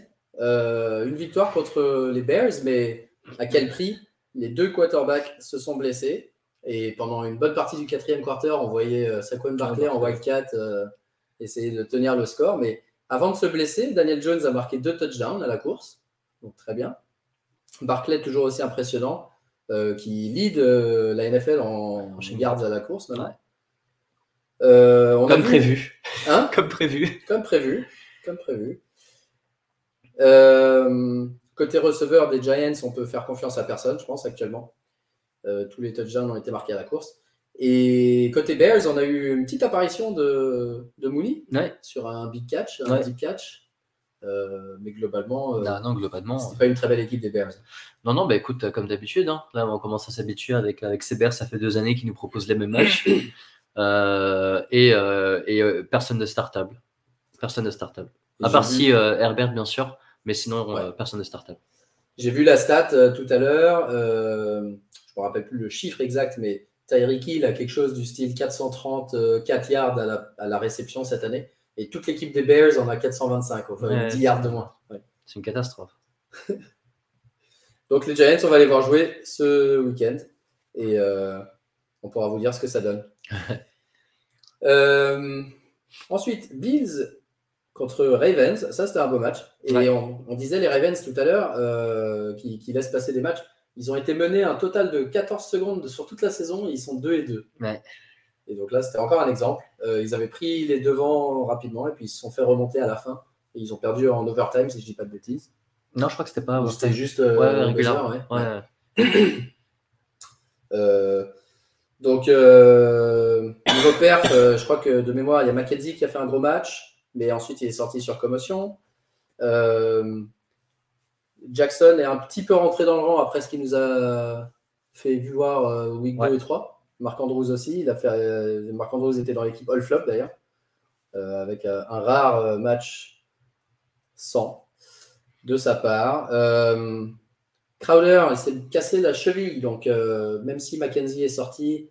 Speaker 1: Euh, une victoire contre les Bears, mais à quel prix? Les deux quarterbacks se sont blessés. Et pendant une bonne partie du quatrième quarter, on voyait euh, Saquon Barkley en Wildcat euh, essayer de tenir le score. Mais avant de se blesser, Daniel Jones a marqué deux touchdowns à la course. Donc très bien. Barkley, toujours aussi impressionnant, euh, qui lead euh, la NFL en,
Speaker 2: chaîne
Speaker 1: yards à la course maintenant. Euh, on a
Speaker 2: Comme
Speaker 1: vu-
Speaker 2: prévu.
Speaker 1: Hein
Speaker 2: Comme prévu.
Speaker 1: comme prévu. Comme prévu. Euh, côté receveur des Giants, on peut faire confiance à personne, je pense, actuellement. Euh, tous les touchdowns ont été marqués à la course. Et côté Bears, on a eu une petite apparition de, de Mooney
Speaker 2: Ouais.
Speaker 1: sur un big catch, un
Speaker 2: Ouais.
Speaker 1: deep catch. Euh, mais globalement, euh,
Speaker 2: Non, non, globalement.
Speaker 1: c'était pas une très belle équipe des Bears.
Speaker 2: Non, non, bah écoute, comme d'habitude, hein, là on commence à s'habituer avec, avec Seber, ça fait deux années qu'ils nous proposent les mêmes matchs. Euh, et et personne de startable. Personne de startable. À part si Herbert, bien sûr, mais sinon,
Speaker 1: Ouais.
Speaker 2: personne de startable.
Speaker 1: J'ai vu la stat tout à l'heure. Je me rappelle plus le chiffre exact, mais Tyreek Hill a quelque chose du style 434 yards à la, à la réception cette année. Et toute l'équipe des Bears en a 425, enfin
Speaker 2: Ouais,
Speaker 1: 10 yards de moins. Ouais.
Speaker 2: C'est une catastrophe.
Speaker 1: Donc les Giants, on va les voir jouer ce week-end. Et euh, on pourra vous dire ce que ça donne. Euh, ensuite, Bills contre Ravens. Ça, c'était un beau match. Et
Speaker 2: Ouais.
Speaker 1: on, on disait les Ravens tout à l'heure euh, qui, qui laissent passer des matchs. Ils ont été menés un total de 14 secondes sur toute la saison. Et ils sont 2 et 2.
Speaker 2: Ouais.
Speaker 1: Et donc là, c'était encore un exemple. Euh, ils avaient pris les devants rapidement et puis ils se sont fait remonter à la fin. Et ils ont perdu en overtime, si je dis pas de bêtises.
Speaker 2: Non, je crois que c'était pas.
Speaker 1: C'était juste euh,
Speaker 2: ouais, régulier.
Speaker 1: buzzer, ouais. Euh, donc, niveau perf, je crois que de mémoire, il y a Mackenzie qui a fait un gros match, mais ensuite il est sorti sur commotion. Euh, Jackson est un petit peu rentré dans le rang après ce qu'il nous a fait voir euh, week
Speaker 2: Ouais.
Speaker 1: 2 et 3. Marc Andrews aussi, il a fait, euh, Marc Andrews était dans l'équipe All Flop d'ailleurs, euh, avec un rare match sans de sa part. Crowder, il s'est cassé la cheville, donc euh, même si Mackenzie est sorti,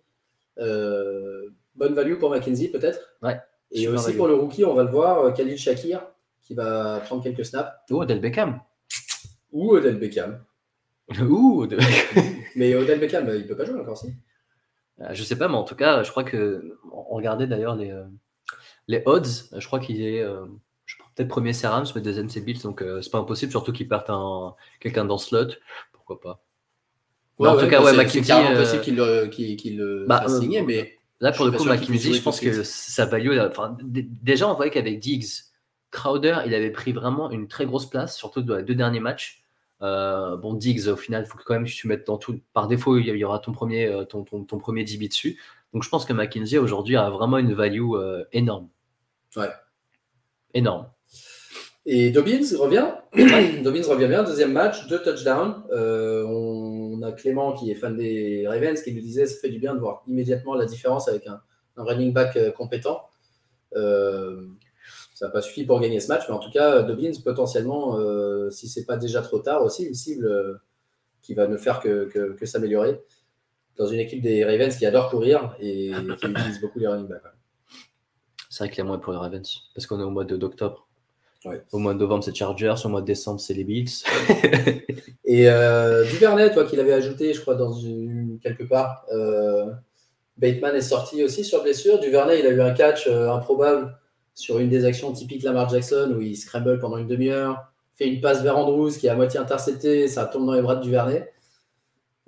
Speaker 1: euh, bonne value pour Mackenzie peut-être.
Speaker 2: Ouais,
Speaker 1: Et aussi
Speaker 2: value.
Speaker 1: pour le rookie, on va le voir, Khalil Shakir, qui va prendre quelques snaps,
Speaker 2: Oh, Del Beckham.
Speaker 1: Ou Odell Beckham.
Speaker 2: Ouh, Del-
Speaker 1: Mais Odell Beckham, euh, il peut pas jouer encore, si.
Speaker 2: Euh, Je sais pas, mais en tout cas, je crois que on regardait d'ailleurs les, euh, les odds. Je crois qu'il est euh, peut-être premier c'est Rams, mais deuxième c'est Bills, donc euh, c'est pas impossible, surtout qu'ils partent un, quelqu'un dans slot. Pourquoi pas en tout cas, ouais,
Speaker 1: c'est-
Speaker 2: McKenzie,
Speaker 1: C'est carrément
Speaker 2: euh,
Speaker 1: possible qu'il le, qu'il- qu'il le
Speaker 2: bah,
Speaker 1: fasse
Speaker 2: euh,
Speaker 1: mais
Speaker 2: Là, pour le coup,
Speaker 1: qu'il
Speaker 2: McKinsey, je pense que sa value, enfin, déjà, on voyait qu'avec Diggs, Crowder, il avait pris vraiment une très grosse place, surtout dans les deux derniers matchs. Euh, bon, Diggs, au final, il faut que quand même que tu mettes dans tout. Par défaut, il y aura ton premier, euh, ton, ton, ton premier DB dessus. Donc, je pense que McKinsey, aujourd'hui, a vraiment une value euh, énorme.
Speaker 1: Ouais.
Speaker 2: Énorme.
Speaker 1: Et Dobbins revient? Dobbins revient bien. Deuxième match, deux touchdowns. Euh, on a Clément qui est fan des Ravens qui nous disait ça fait du bien de voir immédiatement la différence avec un, un running back compétent. Euh, ça n'a pas suffi pour gagner ce match, mais en tout cas, Dobbins potentiellement, euh, si c'est pas déjà trop tard aussi, une cible euh, qui va ne faire que, que- que s'améliorer dans une équipe des Ravens qui adore courir et qui utilise beaucoup les running backs.
Speaker 2: C'est vrai qu'il y a moins pour les Ravens, parce qu'on est au mois d'octobre.
Speaker 1: Ouais.
Speaker 2: Au mois de novembre, c'est Chargers. Au mois de décembre, c'est les Bills.
Speaker 1: Et euh, Duvernay, toi qui l'avais ajouté, je crois, dans une, quelque part, euh, Bateman est sorti aussi sur blessure. Duvernay, il a eu un catch euh, improbable sur une des actions typiques Lamar Jackson où il scramble pendant une demi-heure, fait une passe vers Andrews qui est à moitié interceptée, ça tombe dans les bras de Duvernay.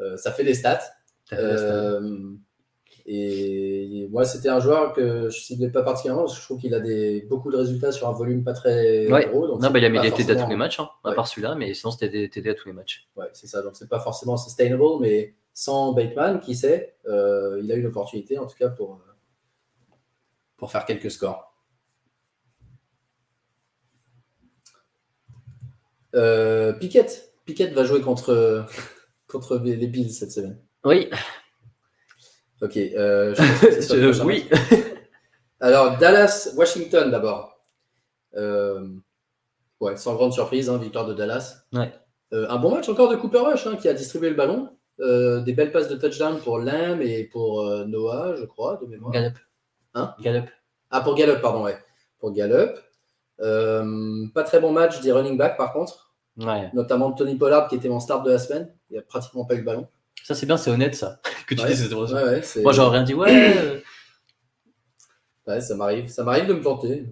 Speaker 1: euh, ça fait des stats.
Speaker 2: Fait.
Speaker 1: Euh, et moi, c'était un joueur que je ciblais pas particulièrement parce que je trouve qu'il a des, beaucoup de résultats sur un volume pas très
Speaker 2: Ouais.
Speaker 1: gros. donc
Speaker 2: Non, bah, il a mis
Speaker 1: pas
Speaker 2: des TD à tous les matchs, hein, à
Speaker 1: Ouais.
Speaker 2: part celui-là, mais sinon c'était des TD à tous les matchs.
Speaker 1: Ouais, c'est ça. Donc, c'est pas forcément sustainable, mais sans Bateman, qui sait, euh, il a une opportunité, en tout cas, pour, pour faire quelques scores. Euh, Pickett. Pickett va jouer contre, contre les Bills cette semaine.
Speaker 2: Oui,
Speaker 1: Ok. euh, je
Speaker 2: Je- oui.
Speaker 1: Alors, Dallas-Washington d'abord. Euh, ouais, sans grande surprise, hein, victoire de Dallas.
Speaker 2: Ouais.
Speaker 1: Un bon match encore de Cooper Rush hein, qui a distribué le ballon. Des belles passes de touchdown pour Lamb et pour Noah, je crois, de mémoire.
Speaker 2: Gallup.
Speaker 1: Hein?
Speaker 2: Gallup.
Speaker 1: Ah, pour Gallup, pardon, ouais. Pour Gallup. Euh, pas très bon match des running backs, par contre,
Speaker 2: Ouais.
Speaker 1: notamment Tony Pollard qui était mon start de la semaine. Il a pratiquement pas eu le ballon.
Speaker 2: Ça, c'est bien, c'est honnête, ça. Que tu
Speaker 1: Ouais.
Speaker 2: dis, Moi, j'aurais rien dit, ouais. euh,
Speaker 1: Ouais, ça m'arrive. Ça m'arrive de me planter.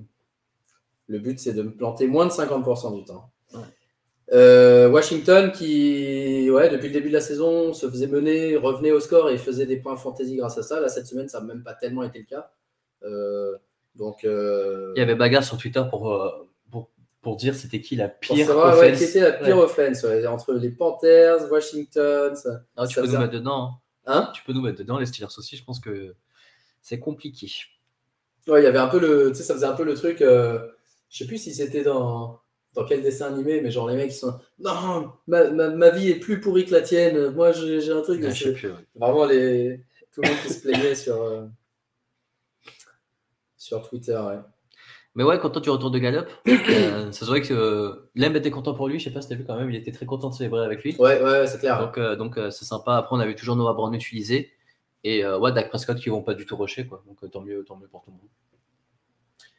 Speaker 1: Le but, c'est de me planter moins de 50% du temps. Euh, Washington, qui, ouais, depuis le début de la saison, se faisait mener, revenait au score et faisait des points fantasy grâce à ça. Là, cette semaine, ça n'a même pas tellement été le cas. Euh, donc, euh,
Speaker 2: Il y avait bagarre sur Twitter pour, pour, dire c'était qui la
Speaker 1: pour
Speaker 2: pire
Speaker 1: savoir ouais,
Speaker 2: offense.
Speaker 1: qui était la pire
Speaker 2: Ouais.
Speaker 1: offense ouais, entre les Panthers, Washington. ça-
Speaker 2: Ah, tu
Speaker 1: ça
Speaker 2: peux nous mettre dedans. hein.
Speaker 1: Hein?
Speaker 2: Tu peux nous mettre dedans, les Steelers aussi. Je pense que c'est compliqué.
Speaker 1: Ouais, il y avait un peu le, tu sais, ça faisait un peu le truc. euh, je sais plus si c'était dans dans quel dessin animé, mais genre les mecs qui sont non, ma, ma, ma vie est plus pourrie que la tienne. Moi, j'ai un truc. De-
Speaker 2: je sais plus, ouais.
Speaker 1: Vraiment les tout le monde qui se plaignait sur euh, sur Twitter. Ouais.
Speaker 2: Mais ouais, content du retour de Gallup. Euh, ça se voit que euh, était content pour lui. Je sais pas si t'as vu quand même, il était très content de célébrer avec lui.
Speaker 1: Ouais, ouais, c'est clair.
Speaker 2: Donc, euh, donc euh, c'est sympa. Après, on avait toujours Noah Brown utilisé. Et euh, ouais, Dak Prescott qui vont pas du tout rusher. Quoi. Donc tant, mieux, tant mieux pour tout le monde.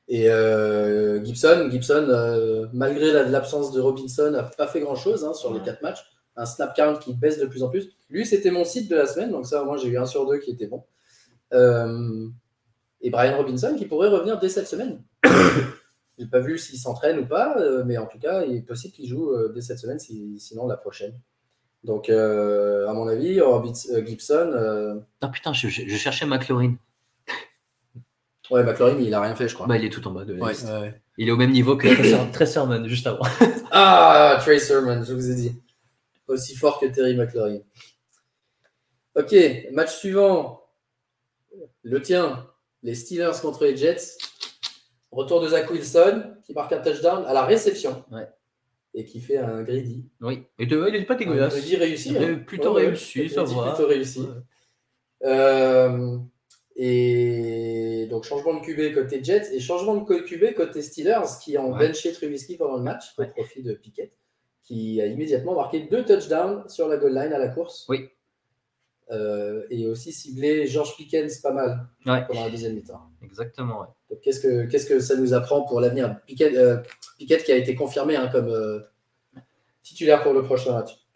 Speaker 1: Et Gibson, Gibson, malgré la- l'absence de Robinson, n'a pas fait grand chose sur les quatre matchs. Un snap count qui baisse de plus en plus. Lui, c'était mon site de la semaine, donc ça, moi, j'ai eu un sur deux qui était bon. Et Brian Robinson qui pourrait revenir dès cette semaine. J'ai pas vu s'il s'entraîne ou pas, euh, mais en tout cas, il est possible qu'il joue euh, dès cette semaine, si- sinon la prochaine. Donc, euh, à mon avis, euh, Gibson, euh,
Speaker 2: Ah putain, je, je- je cherchais McLaurin.
Speaker 1: ouais, McLaurin, il a rien fait, je crois.
Speaker 2: Bah, il est tout en bas de la
Speaker 1: Ouais,
Speaker 2: liste.
Speaker 1: ouais.
Speaker 2: Il est au même niveau que Tracer- Tracerman juste avant.
Speaker 1: Ah, Trey Sermon, je vous ai dit. Aussi fort que Terry McLaurin. Ok, match suivant. Le tien, les Steelers contre les Jets. Retour de Zach Wilson qui marque un touchdown à la réception.
Speaker 2: Ouais.
Speaker 1: Et qui fait un greedy.
Speaker 2: Oui. Et de, il est pas
Speaker 1: Un
Speaker 2: dégueulasse.
Speaker 1: greedy réussi.
Speaker 2: Il
Speaker 1: hein.
Speaker 2: plutôt
Speaker 1: Ouais,
Speaker 2: réussi, ça
Speaker 1: greedy
Speaker 2: va.
Speaker 1: Plutôt réussi.
Speaker 2: Ouais.
Speaker 1: Euh, et donc changement de QB côté Jets et changement de QB côté Steelers qui ont benché Trubisky pendant le match au profit de Pickett qui a immédiatement marqué deux touchdowns sur la goal line à la course.
Speaker 2: Oui.
Speaker 1: Euh, et aussi ciblé George Pickens pas mal
Speaker 2: Ouais.
Speaker 1: pendant la deuxième mi-temps.
Speaker 2: Exactement, ouais.
Speaker 1: Qu'est-ce que qu'est-ce que ça nous apprend pour l'avenir? Pickett, euh, qui a été confirmé hein, comme euh, titulaire pour le prochain match.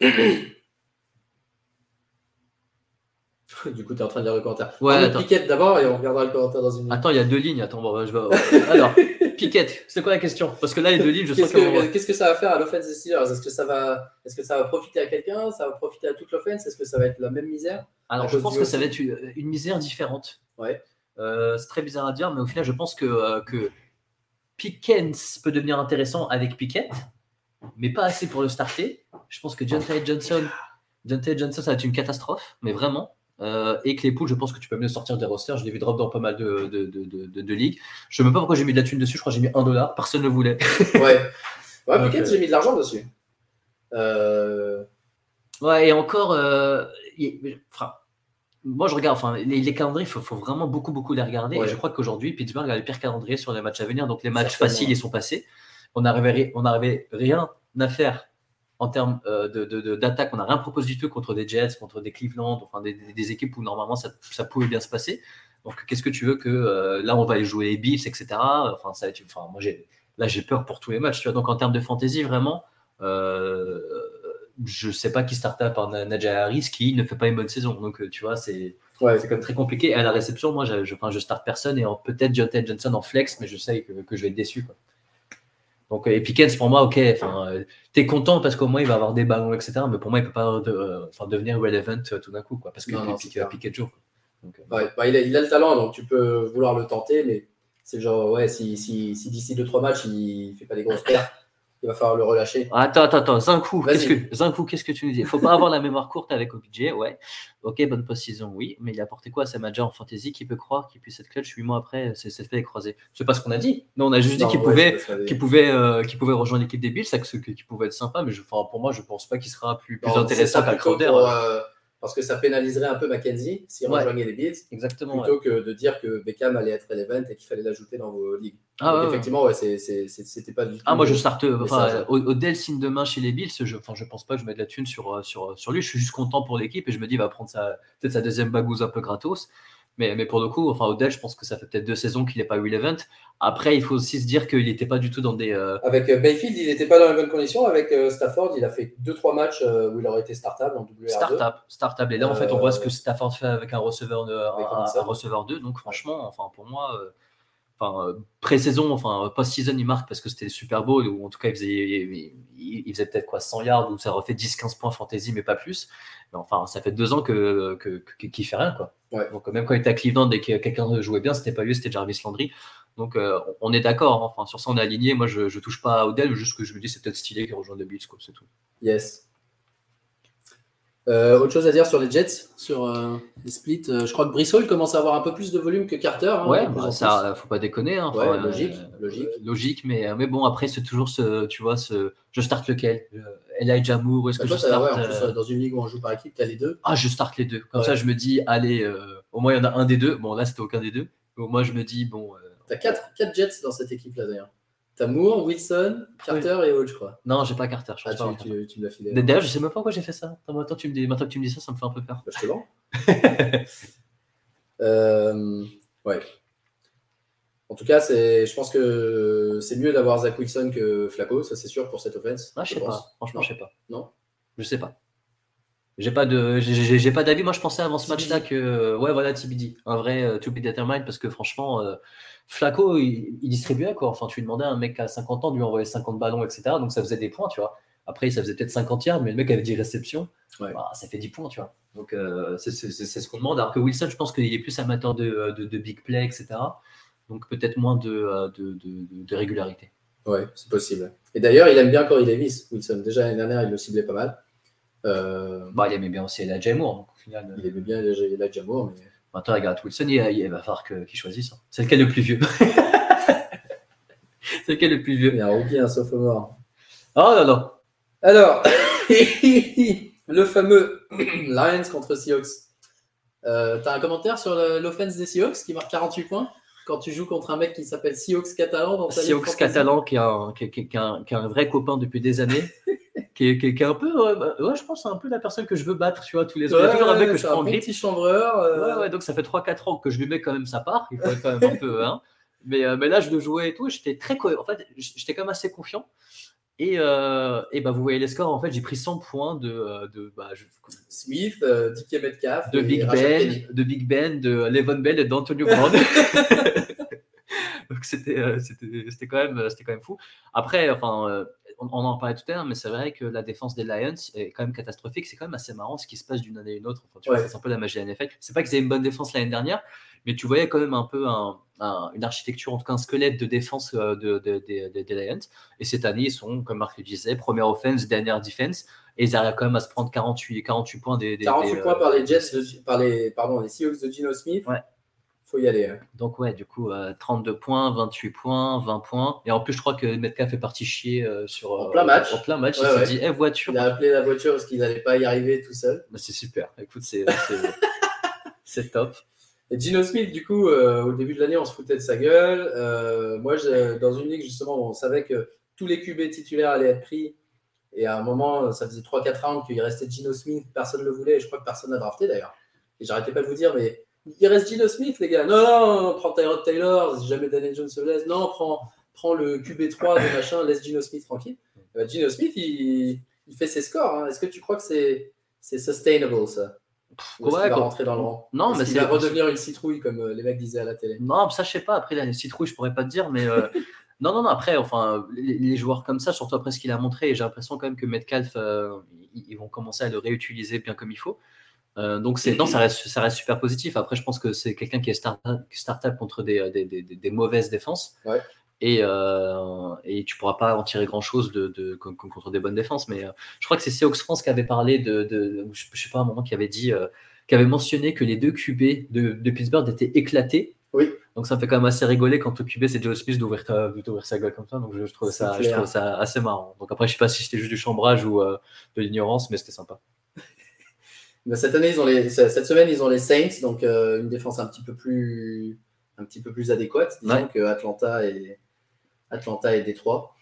Speaker 1: du coup, tu es en train de lire le commentaire.
Speaker 2: Ouais.
Speaker 1: Pickett d'abord et on regardera le commentaire dans une minute.
Speaker 2: Attends, il y a deux lignes. Attends, bon, je vais. Alors, Piquette, c'est quoi la question? Parce que là, les deux lignes, je
Speaker 1: Qu'est-ce
Speaker 2: que.
Speaker 1: que, qu'est-ce que ça va faire à l'offense des Steelers? Est-ce que ça va, est-ce que ça va profiter à quelqu'un? Ça va profiter à toute l'offense? Est-ce que ça va être la même misère?
Speaker 2: Alors, je pense que ça va être une, une misère différente.
Speaker 1: Ouais.
Speaker 2: Euh, c'est très bizarre à dire, mais au final, je pense que, euh, que Pickens peut devenir intéressant avec Pickett, mais pas assez pour le starter. Je pense que Jonathan Johnson, Jonathan Johnson, ça va être une catastrophe, mais vraiment. Euh, et Claypool, je pense que tu peux le sortir des rosters. Je l'ai vu drop dans pas mal de, de, de, de, de- de ligues. Je sais même pas pourquoi j'ai mis de la thune dessus. Je crois que j'ai mis un dollar. Personne ne voulait.
Speaker 1: Ouais. Ouais, Pickett,
Speaker 2: euh,
Speaker 1: j'ai mis de l'argent dessus.
Speaker 2: Ouais, et encore, enfin, moi je regarde, enfin, les, les calendriers, il faut, faut vraiment beaucoup, beaucoup les regarder.
Speaker 1: Ouais.
Speaker 2: Et je crois qu'aujourd'hui, Pittsburgh a le pire calendrier sur les matchs à venir. Donc les matchs faciles, ils sont passés. On n'arrivait on rien à faire en termes euh, de- de- de- d'attaque. on n'a rien proposé du tout contre des Jets, contre des Cleveland, enfin des, des- des équipes où normalement ça, ça pouvait bien se passer. Donc qu'est-ce que tu veux que euh, là on va aller jouer les Bills, etc. Enfin, ça enfin moi j'ai là j'ai peur pour tous les matchs. Tu vois. Donc en termes de fantasy, vraiment, euh, je sais pas qui starta par Na- Najee Harris qui ne fait pas une bonne saison. Donc euh, tu vois, c'est
Speaker 1: ouais.
Speaker 2: c'est quand même très compliqué. Et à la réception, moi, je, je, enfin, je starte personne et peut-être Jonathan Johnson en flex, mais je sais que, que je vais être déçu. Quoi. Donc, et Pickens, pour moi, ok, enfin, euh, t'es content parce qu'au moins il va avoir des ballons, etc. Mais pour moi, il peut pas de- euh, enfin, devenir relevant euh, tout d'un coup, quoi, parce que
Speaker 1: Non, non.
Speaker 2: Pickett joue. quoi. Donc, euh,
Speaker 1: Ouais, bah, il, a, il a le talent, donc tu peux vouloir le tenter, mais c'est genre, ouais, si, si, si d'ici 2-3 matchs, il fait pas des grosses pertes, il va falloir le relâcher.
Speaker 2: Attends, attends, attends, Zinkou, qu'est-ce que, Zinkou, qu'est-ce que tu nous dis? Faut pas avoir la mémoire courte avec OBJ, ouais. Ok, bonne post-saison, oui, mais il a apporté quoi à sa manager en fantasy? Qui peut croire qu'il puisse être clutch 8 mois après C'est c'est fait et croisé. C'est pas ce qu'on a dit. Non, on a juste dit qu'il
Speaker 1: ouais,
Speaker 2: pouvait,
Speaker 1: ça,
Speaker 2: qu'il pouvait, euh, qu'il pouvait rejoindre l'équipe des Bills, qu'il pouvait être sympa, mais je, pour moi, je pense pas qu'il sera plus, plus
Speaker 1: Non,
Speaker 2: intéressant qu'un Crowder.
Speaker 1: Euh, parce que ça pénaliserait un peu Mackenzie s'il
Speaker 2: Ouais.
Speaker 1: rejoignait les Bills,
Speaker 2: Exactement. ouais.
Speaker 1: plutôt que de dire que Beckham allait être relevant et qu'il fallait l'ajouter dans vos ligues.
Speaker 2: Ah,
Speaker 1: Donc,
Speaker 2: ouais, ouais.
Speaker 1: effectivement, ouais, c'était pas du tout.
Speaker 2: Ah, moi je starte. Enfin, au- Odell signe demain chez les Bills. Je, enfin, je pense pas que je mette de la thune sur, euh, sur, sur lui. Je suis juste content pour l'équipe et je me dis, il va prendre peut-être sa deuxième bagouze un peu gratos. Mais, mais pour le coup, enfin, Odell, je pense que ça fait peut-être deux saisons qu'il n'est pas relevant. Après, il faut aussi se dire qu'il n'était pas du tout dans des. euh,
Speaker 1: Avec euh, Mayfield, il n'était pas dans les bonnes conditions. Avec euh, Stafford, il a fait 2-3 matchs euh, où il aurait été startable en WR2.
Speaker 2: Start-up, start-up. Et là, en fait, on voit ce que Stafford fait avec un receveur, de, un,
Speaker 1: avec
Speaker 2: un-
Speaker 1: Robinson.
Speaker 2: un receveur 2. Donc, franchement, enfin, pour moi, enfin, euh, pré-saison, enfin, post-season, il marque parce que c'était le Super Bowl, ou en tout cas, il faisait, il, il- il faisait peut-être quoi, 100 yards, ou ça refait 10-15 points fantasy, mais pas plus. Mais enfin, ça fait deux ans que, qu'il fait rien, quoi.
Speaker 1: Ouais.
Speaker 2: Donc, même quand il était à Cleveland et que quelqu'un jouait bien, c'était pas lui, c'était Jarvis Landry. Donc, euh, on est d'accord, hein. enfin, sur ça, on est aligné. Moi, je, je touche pas à Odell, juste que je me dis, c'est peut-être stylé qu'il rejoigne les Bills, quoi, c'est tout.
Speaker 1: Yes. Euh, autre chose à dire sur les Jets, sur euh, les splits. euh, je crois que Brissol commence à avoir un peu plus de volume que Carter. hein,
Speaker 2: Ouais, bah, ça, faut pas déconner. Hein,
Speaker 1: Ouais,
Speaker 2: Enfin,
Speaker 1: logique, logique.
Speaker 2: logique, mais, mais bon, après, c'est toujours ce, tu vois, ce, je starte lequel Elijah Moore, est-ce
Speaker 1: Bah,
Speaker 2: que
Speaker 1: toi,
Speaker 2: je
Speaker 1: t'as-
Speaker 2: starte
Speaker 1: ouais, en plus, dans une ligue où on joue par équipe, tu as les deux.
Speaker 2: Ah, je starte les deux. Comme
Speaker 1: Ouais.
Speaker 2: ça, je me dis, allez, au moins, il y en a un des deux. Bon, là, c'était aucun des deux. Au moins, je me dis, bon, euh,
Speaker 1: Tu as 4, Jets dans cette équipe-là d'ailleurs. Tu as Moore, Wilson, Carter et Hodge, je crois.
Speaker 2: non, j'ai pas Carter. Je
Speaker 1: Ah,
Speaker 2: pas
Speaker 1: tu, me l'as filé.
Speaker 2: D'ailleurs, je sais même pas pourquoi j'ai fait ça. Attends, Maintenant, tu me dis, maintenant que tu me dis ça, ça me fait un peu peur.
Speaker 1: Bah, je te vends. Euh, ouais. En tout cas, c'est, je pense que c'est mieux d'avoir Zach Wilson que Flacco, ça c'est sûr pour cette offense.
Speaker 2: Ah, je sais
Speaker 1: pense.
Speaker 2: pas. Franchement,
Speaker 1: Non.
Speaker 2: je sais pas.
Speaker 1: Non?
Speaker 2: Je sais pas. J'ai pas de, j'ai- pas d'avis. Moi, je pensais avant ce match-là que, ouais, voilà, TBD, un vrai euh, to be determined, parce que franchement, euh, Flacco, il, il distribuait quoi. Enfin, tu lui demandais à un mec à 50 ans de lui envoyer 50 ballons, etc. Donc ça faisait des points, tu vois. Après, ça faisait peut-être 50 yards, mais le mec avait 10 réceptions.
Speaker 1: Ouais.
Speaker 2: Bah, ça fait 10 points, tu vois. Donc euh, c'est ce qu'on demande. Alors que Wilson, je pense qu'il est plus amateur de, de, de big play, etc. Donc peut-être moins de, euh, de, de, de- de régularité.
Speaker 1: Ouais, c'est possible. Et d'ailleurs, il aime bien Corey Davis, Wilson. Déjà l'année dernière, il le ciblait pas mal. Euh,
Speaker 2: Bah, il aimait bien aussi Elijah Moore. Donc, au final, euh,
Speaker 1: il aimait bien Elijah Moore, mais
Speaker 2: Maintenant, regarde Wilson, il, il va falloir qu'il choisisse. hein. C'est lequel le plus vieux? C'est lequel le plus
Speaker 1: il
Speaker 2: vieux
Speaker 1: y a un rookie, un sophomore.
Speaker 2: Oh là là
Speaker 1: Alors, le fameux Lions contre Seahawks. Euh, T'as un commentaire sur l'offense des Seahawks qui marque 48 points? Quand tu joues contre un mec qui s'appelle Seahawks Catalan dans ta fantasy
Speaker 2: catalan qui est, un, qui, un, qui est un vrai copain depuis des années. qui, est, qui est- qui est un peu, ouais, bah, ouais, je pense, un peu la personne que je veux battre, tu vois, tous les ans. Il y a toujours un mec que je prends en grippe.
Speaker 1: petit chambreur. euh,
Speaker 2: Ouais, ouais, donc ça fait 3-4 ans que je lui mets quand même sa part. Il faut être quand même un peu. Hein. Mais, euh, mais là, je le jouais et tout. J'étais très En fait, j'étais quand même assez confiant. Et, euh, et bah, vous voyez les scores. En fait, j'ai pris 100 points de, euh, de, bah, je-
Speaker 1: Smith, euh, DK Metcalf,
Speaker 2: de Big Ben, de Big Ben, de Levon Bell et d'Antonio Brown. Donc c'était euh, c'était quand même c'était quand même fou. Après, enfin, euh, on, on en parlait tout à l'heure, mais c'est vrai que la défense des Lions est quand même catastrophique. C'est quand même assez marrant ce qui se passe d'une année à une autre. Enfin, tu vois,
Speaker 1: Ouais.
Speaker 2: c'est un peu la magie de la NFL. C'est pas qu'ils avaient une bonne défense l'année dernière, mais tu voyais quand même un peu un- un- une architecture, en tout cas un squelette de défense euh, de, de- de- de- des Lions. Et cette année, ils sont, comme Marc le disait, première offense, dernière defense. Et ils arrivent quand même à se prendre 48, 48 points des, des-
Speaker 1: 48
Speaker 2: des,
Speaker 1: points
Speaker 2: euh,
Speaker 1: par les Jets, de- par les, pardon, les Seahawks de Gino Smith.
Speaker 2: Ouais.
Speaker 1: Faut y aller. hein.
Speaker 2: Donc ouais, du coup, euh, 32 points, 28 points, 20 points. Et en plus, je crois que Metcalf est parti chier euh, sur
Speaker 1: En
Speaker 2: euh,
Speaker 1: plein match.
Speaker 2: En plein match,
Speaker 1: Ouais,
Speaker 2: il
Speaker 1: ouais.
Speaker 2: s'est dit, eh voiture.
Speaker 1: Il a appelé la voiture parce qu'ils n'allaient pas y arriver tout seul.
Speaker 2: Bah, c'est super. Écoute, c'est- c'est top.
Speaker 1: Et Gino Smith, du coup, euh, au début de l'année, on se foutait de sa gueule. Euh, moi, dans une ligue, justement, on savait que tous les QB titulaires allaient être pris. Et à un moment, ça faisait 3-4 rounds qu'il restait Gino Smith, personne ne le voulait. Et je crois que personne n'a drafté d'ailleurs. Et j'arrêtais pas de vous dire, mais il reste Gino Smith, les gars. Non, non, prends Tyrod Taylor, si jamais Daniel Jones se blesse. Non, prends, le QB3 de machin, laisse Gino Smith tranquille. Bah, Gino Smith, il, fait ses scores. hein. Est-ce que tu crois que c'est sustainable, ça? Est-ce
Speaker 2: Ouais,
Speaker 1: va rentrer dans le rang
Speaker 2: Non, mais c'est
Speaker 1: va redevenir une citrouille, comme euh, les mecs disaient à la télé.
Speaker 2: Non, ça je sais pas. Après la citrouille, je pourrais pas te dire, mais euh, Non, non, non. Après, enfin, les, joueurs comme ça, surtout après ce qu'il a montré, j'ai l'impression quand même que Metcalf, euh, ils vont commencer à le réutiliser bien comme il faut. Euh, donc c'est non, ça reste, ça reste super positif. Après, je pense que c'est quelqu'un qui est start-up contre des, des, des, des, mauvaises défenses.
Speaker 1: Ouais.
Speaker 2: Et, euh, et tu pourras pas en tirer grand chose de, de, contre des bonnes défenses. Mais euh, je crois que c'est Seox France qui avait parlé de, de, je, sais pas un moment qui avait dit, euh, qui avait mentionné que les deux QB de, de Pittsburgh étaient éclatés.
Speaker 1: Oui.
Speaker 2: Donc ça me fait quand même assez rigoler quand au QB c'est Joe Smith d'ouvrir sa gueule comme ça. Donc je, trouve ça, je trouve ça assez marrant. Donc après je sais pas si c'était juste du chambrage ou de l'ignorance, mais c'était sympa.
Speaker 1: cette année, ils ont les, cette semaine, ils ont les Saints, donc une défense un petit peu plus, un petit peu plus adéquate, disons que Atlanta et Atlanta et Détroit.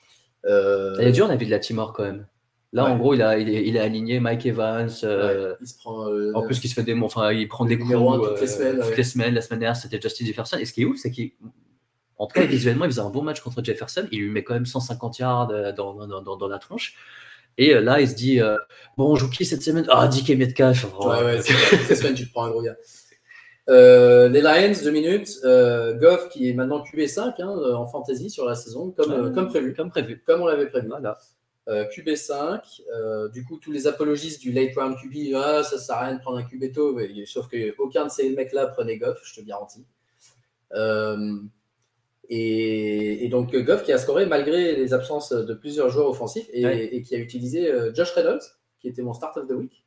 Speaker 2: Euh... Il est dur, on a vu de la Timor quand même. Là, en gros, il a, il, est, il aligné Mike Evans. Euh,
Speaker 1: il se prend, euh,
Speaker 2: en plus, il se fait des, enfin, il prend des coups toutes, les semaines, toutes les semaines. La semaine dernière, c'était Justin Jefferson. Et ce qui est ouf, c'est qu'en tout cas, visuellement, il faisait un bon match contre Jefferson. Il lui met quand même 150 yards euh, dans, dans, dans, dans la tronche. Et là, il se dit Bon, on joue qui cette semaine? Ah, DK Metcalf.
Speaker 1: Ouais, ouais, cette semaine, tu te prends un gros gars. Euh, les Lions, deux minutes. Euh, Goff qui est maintenant QB5 hein, en fantasy sur la saison, comme, euh, comme prévu.
Speaker 2: Comme prévu.
Speaker 1: Comme on l'avait prévu. Voilà. QB5. du coup, tous les apologistes du late round QB, ah, ça sert à rien de prendre un QB tôt. sauf qu'aucun de ces mecs-là prenait Goff, je te garantis. Et, donc Goff qui a scoré malgré les absences de plusieurs joueurs offensifs et, qui a utilisé Josh Reynolds, qui était mon start of the week.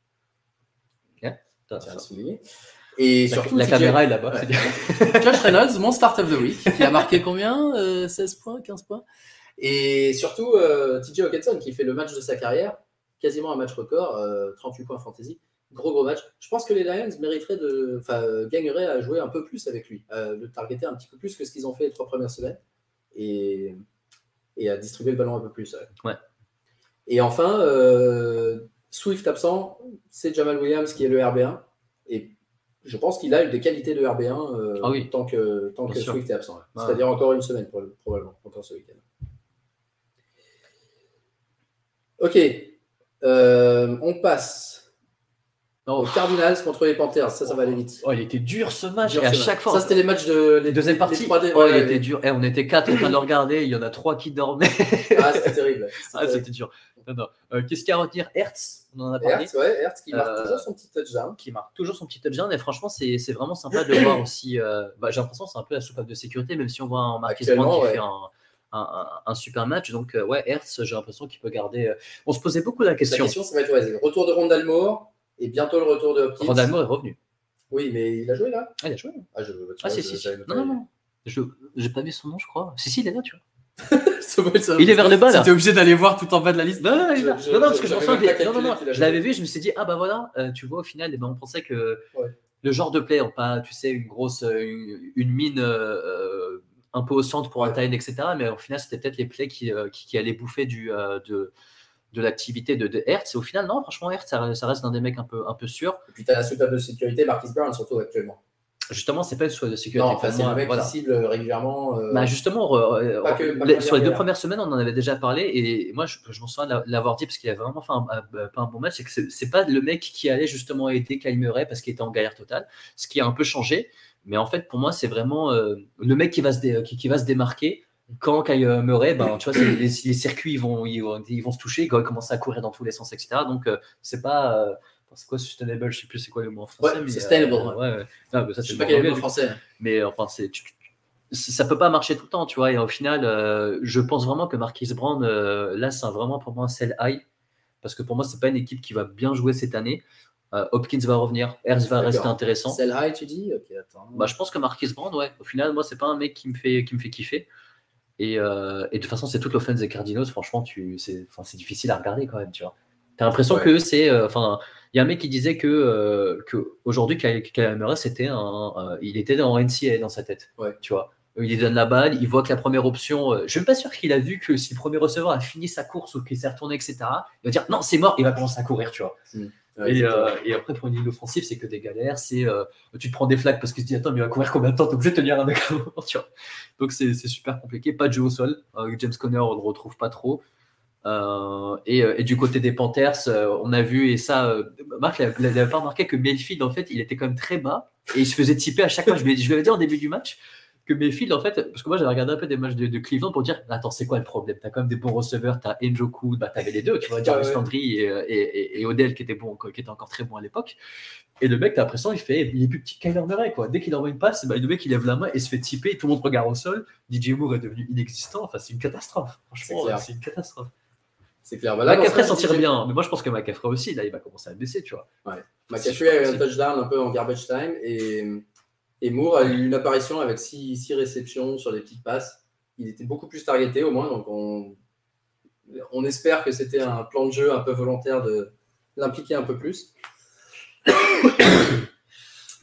Speaker 2: Yeah,
Speaker 1: Tiens à souligner. Et surtout,
Speaker 2: la caméra est là-bas.
Speaker 1: Josh Reynolds, mon start of the week, qui a marqué combien 16 euh, points, 15 points? Et surtout, euh, TJ Hawkinson, qui fait le match de sa carrière, quasiment un match record, 38 euh, points fantasy. Gros, gros match. Je pense que les Lions mériteraient de, enfin, gagneraient à jouer un peu plus avec lui, à le targeter un petit peu plus que ce qu'ils ont fait les trois premières semaines et, et à distribuer le ballon un peu plus.
Speaker 2: Ouais.
Speaker 1: Et enfin, Swift absent, c'est Jamal Williams qui est le RB1. Et je pense qu'il a eu des qualités de RB1 euh,
Speaker 2: ah oui.
Speaker 1: tant que, tant que Swift est absent. C'est-à-dire encore une semaine, probablement, encore ce week-end. Ok. Euh, on passe au Cardinals contre les Panthers. Ça, ça va aller vite.
Speaker 2: Oh, il était dur ce match. et à chaque fois.
Speaker 1: Ça, c'était les matchs de
Speaker 2: les deuxième partie. oh, il était dur. Et eh, on était quatre en train de regarder. Il y en a trois qui dormaient.
Speaker 1: ah, c'était terrible.
Speaker 2: Ah, c'était dur. Euh, qu'est-ce qu'il y a à retenir Hertz, on en a parlé.
Speaker 1: Hertz, ouais, Hertz qui marque euh, toujours son petit touchdown.
Speaker 2: Qui marque toujours son petit touchdown. Et franchement, c'est vraiment sympa de voir aussi. Euh, bah, J'ai l'impression que c'est un peu la soupape de sécurité, même si on voit un Marquis Brown qui fait un, un, un, super match. Donc, ouais, Hertz, j'ai l'impression qu'il peut garder. On se posait beaucoup la question.
Speaker 1: La question, ça va être ouais, retour de Rondalmour et bientôt le retour de
Speaker 2: Hopkins. Rondalmour est revenu.
Speaker 1: Oui, mais il a joué là?
Speaker 2: Ah, il a joué.
Speaker 1: Ah, je,
Speaker 2: ah si, si. Non, non, non. Je n'ai pas vu son nom, je crois. Si, si, il est là, tu vois
Speaker 1: il
Speaker 2: est vers le bas là.
Speaker 1: C'était obligé d'aller voir tout en bas de la liste.
Speaker 2: Non, non, non, parce que je, non, non, non, je l'avais vu, je me suis dit, ah bah voilà, euh, tu vois, au final, eh ben, on pensait que le genre de play, pas, tu sais, une grosse, euh, une, mine euh, un peu au centre pour un time, etc. Mais au final, c'était peut-être les plays qui, qui, allaient bouffer du, de, de l'activité de, de, Hertz. Et au final, non, franchement, Hertz, ça, ça reste un des mecs un peu, un peu sûr.
Speaker 1: Et puis, tu as la soupape de sécurité, Marquis Brown, surtout actuellement.
Speaker 2: Justement, c'est pas une de sécurité.
Speaker 1: Non, c'est le mec qui cible régulièrement.
Speaker 2: Euh, bah justement, sur les deux premières semaines, on en avait déjà parlé et moi, je, je m'en souviens l'avoir dit parce qu'il a vraiment fait un, pas un bon match. C'est que c'est pas le mec qui allait justement aider Kyle parce qu'il était en galère totale, ce qui a un peu changé. Mais en fait, pour moi, c'est vraiment euh, le mec qui va se, qui, va se démarquer quand Kyle Murray, ben, tu vois, les, les, circuits ils vont, ils vont, ils, vont, se toucher, il va commencer à courir dans tous les sens, etc. Donc, euh, c'est pas c'est quoi sustainable? Je sais plus c'est quoi le mot en français.
Speaker 1: Ouais, sustainable.
Speaker 2: Euh, ouais, ouais. Non,
Speaker 1: mais ça, sais pas quel est le mot français.
Speaker 2: Mais enfin, c'est, ça peut pas marcher tout le temps, tu vois. Et au final, euh, je pense vraiment que Marquis Brown, euh, là, c'est vraiment pour moi un sell high. Parce que pour moi, c'est pas une équipe qui va bien jouer cette année. Hopkins va revenir, Hertz va rester intéressant.
Speaker 1: Sell high, tu dis? Ok, attends.
Speaker 2: Bah, je pense que Marquis Brown, ouais. Au final, moi, c'est pas un mec qui me fait, qui me fait kiffer. Et, et de toute façon, c'est toute l'offense des Cardinals. Franchement, tu, c'est, c'est difficile à regarder quand même, tu vois. T'as l'impression que c'est. Enfin, il y a un mec qui disait que, euh, que aujourd'hui, Kyle c'était un, il était en NCA dans sa tête. Tu vois, il lui donne la balle, il voit que la première option, euh, je suis même pas sûr qu'il a vu que si le premier receveur a fini sa course ou qu'il s'est retourné, etc. Il va dire non, c'est mort, il va commencer à courir, tu vois. Hmm. Euh, et, après, pour une ligne offensive, c'est que des galères. C'est tu te prends des flaques parce que tu te dis attends, mais il va courir combien de temps? T'es obligé de tenir un mec. tu vois. Donc c'est super compliqué. Pas de jeu au sol. James Conner, on le retrouve pas trop. Euh, euh, et, du côté des Panthers, euh, on a vu, et ça, Marc n'avait pas remarqué que Mayfield, en fait, il était quand même très bas et il se faisait typer à chaque fois. Je lui, je lui avais dit en début du match, que Mayfield, en fait, parce que moi j'avais regardé un peu des matchs de, de Cleveland pour dire Attends, c'est quoi le problème? T'as quand même des bons receveurs, t'as Njoku, bah, t'avais les deux, tu vois, Jarvis. Landry et, et, et- et Odell qui étaient, bons, qui étaient encore très bons à l'époque. Et le mec, t'as l'impression, il fait Il est plus petit que Kyler Murray, quoi. Dès qu'il envoie une passe, bah, le mec il lève la main et se fait tiper, tout le monde regarde au sol. DJ Moore est devenu inexistant, enfin, c'est une catastrophe. Franchement, c'est une catastrophe.
Speaker 1: C'est clair. Bah, match,
Speaker 2: s'en tire bien, mais moi je pense que McCaffrey aussi, là il va commencer à baisser, tu vois.
Speaker 1: McCaffrey a eu un touchdown un peu en garbage time et, et Moore a eu une apparition avec six, six réceptions sur des petites passes. Il était beaucoup plus targeté au moins, donc on, on espère que c'était un plan de jeu un peu volontaire de l'impliquer un peu plus.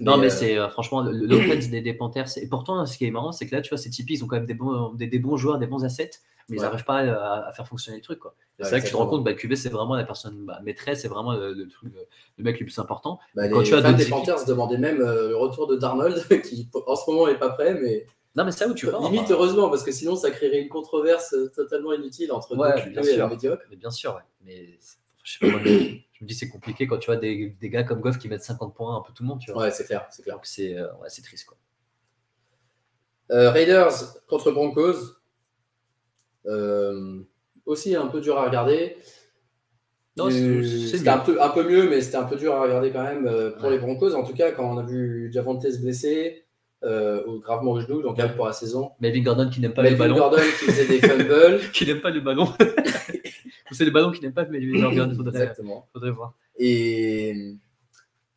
Speaker 2: Non, mais
Speaker 1: euh,
Speaker 2: c'est euh, franchement le- l'offense des, des Panthers. Et pourtant, ce qui est marrant, c'est que là, tu vois, c'est typique, ils ont quand même des bons, des, des bons joueurs, des bons assets, mais ils n'arrivent pas à, à faire fonctionner le truc. Quoi. Et
Speaker 1: Ouais,
Speaker 2: c'est vrai que tu te rends compte, bah, QB, c'est vraiment la personne bah, maîtresse, c'est vraiment le, le truc, le, mec le plus important.
Speaker 1: bah,
Speaker 2: quand
Speaker 1: les
Speaker 2: tu as
Speaker 1: fans des Panthers se demandaient même euh, le retour de Darnold, qui en ce moment n'est pas prêt, mais
Speaker 2: Non, mais c'est là où tu vas.
Speaker 1: limite
Speaker 2: enfin,
Speaker 1: heureusement, parce que sinon ça créerait une controverse euh, totalement inutile entre
Speaker 2: Ouais,
Speaker 1: deux QB
Speaker 2: sûr.
Speaker 1: médiocres.
Speaker 2: mais bien sûr, ouais. Mais je sais pas, je me dis, c'est compliqué quand tu vois des, des gars comme Goff qui mettent 50 points un peu tout le monde, tu vois.
Speaker 1: Ouais, c'est clair, c'est clair.
Speaker 2: Donc c'est euh, ouais, c'est triste, quoi.
Speaker 1: Euh, Raiders contre Broncos. Euh, aussi un peu dur à regarder. C'était un peu, un peu mieux, mais c'était un peu dur à regarder quand même euh, pour
Speaker 2: Ouais.
Speaker 1: les Broncos. En tout cas, quand on a vu Javonte se blesser, euh, ou gravement au genou, donc out pour la saison.
Speaker 2: Melvin Gordon qui n'aime pas le
Speaker 1: Melvin
Speaker 2: ballon.
Speaker 1: Gordon qui faisait des fumbles.
Speaker 2: qui n'aime pas le ballon. C'est le ballon qui n'aime pas Melvin Gordon, faudrait,
Speaker 1: Exactement.
Speaker 2: faudrait voir.
Speaker 1: Et,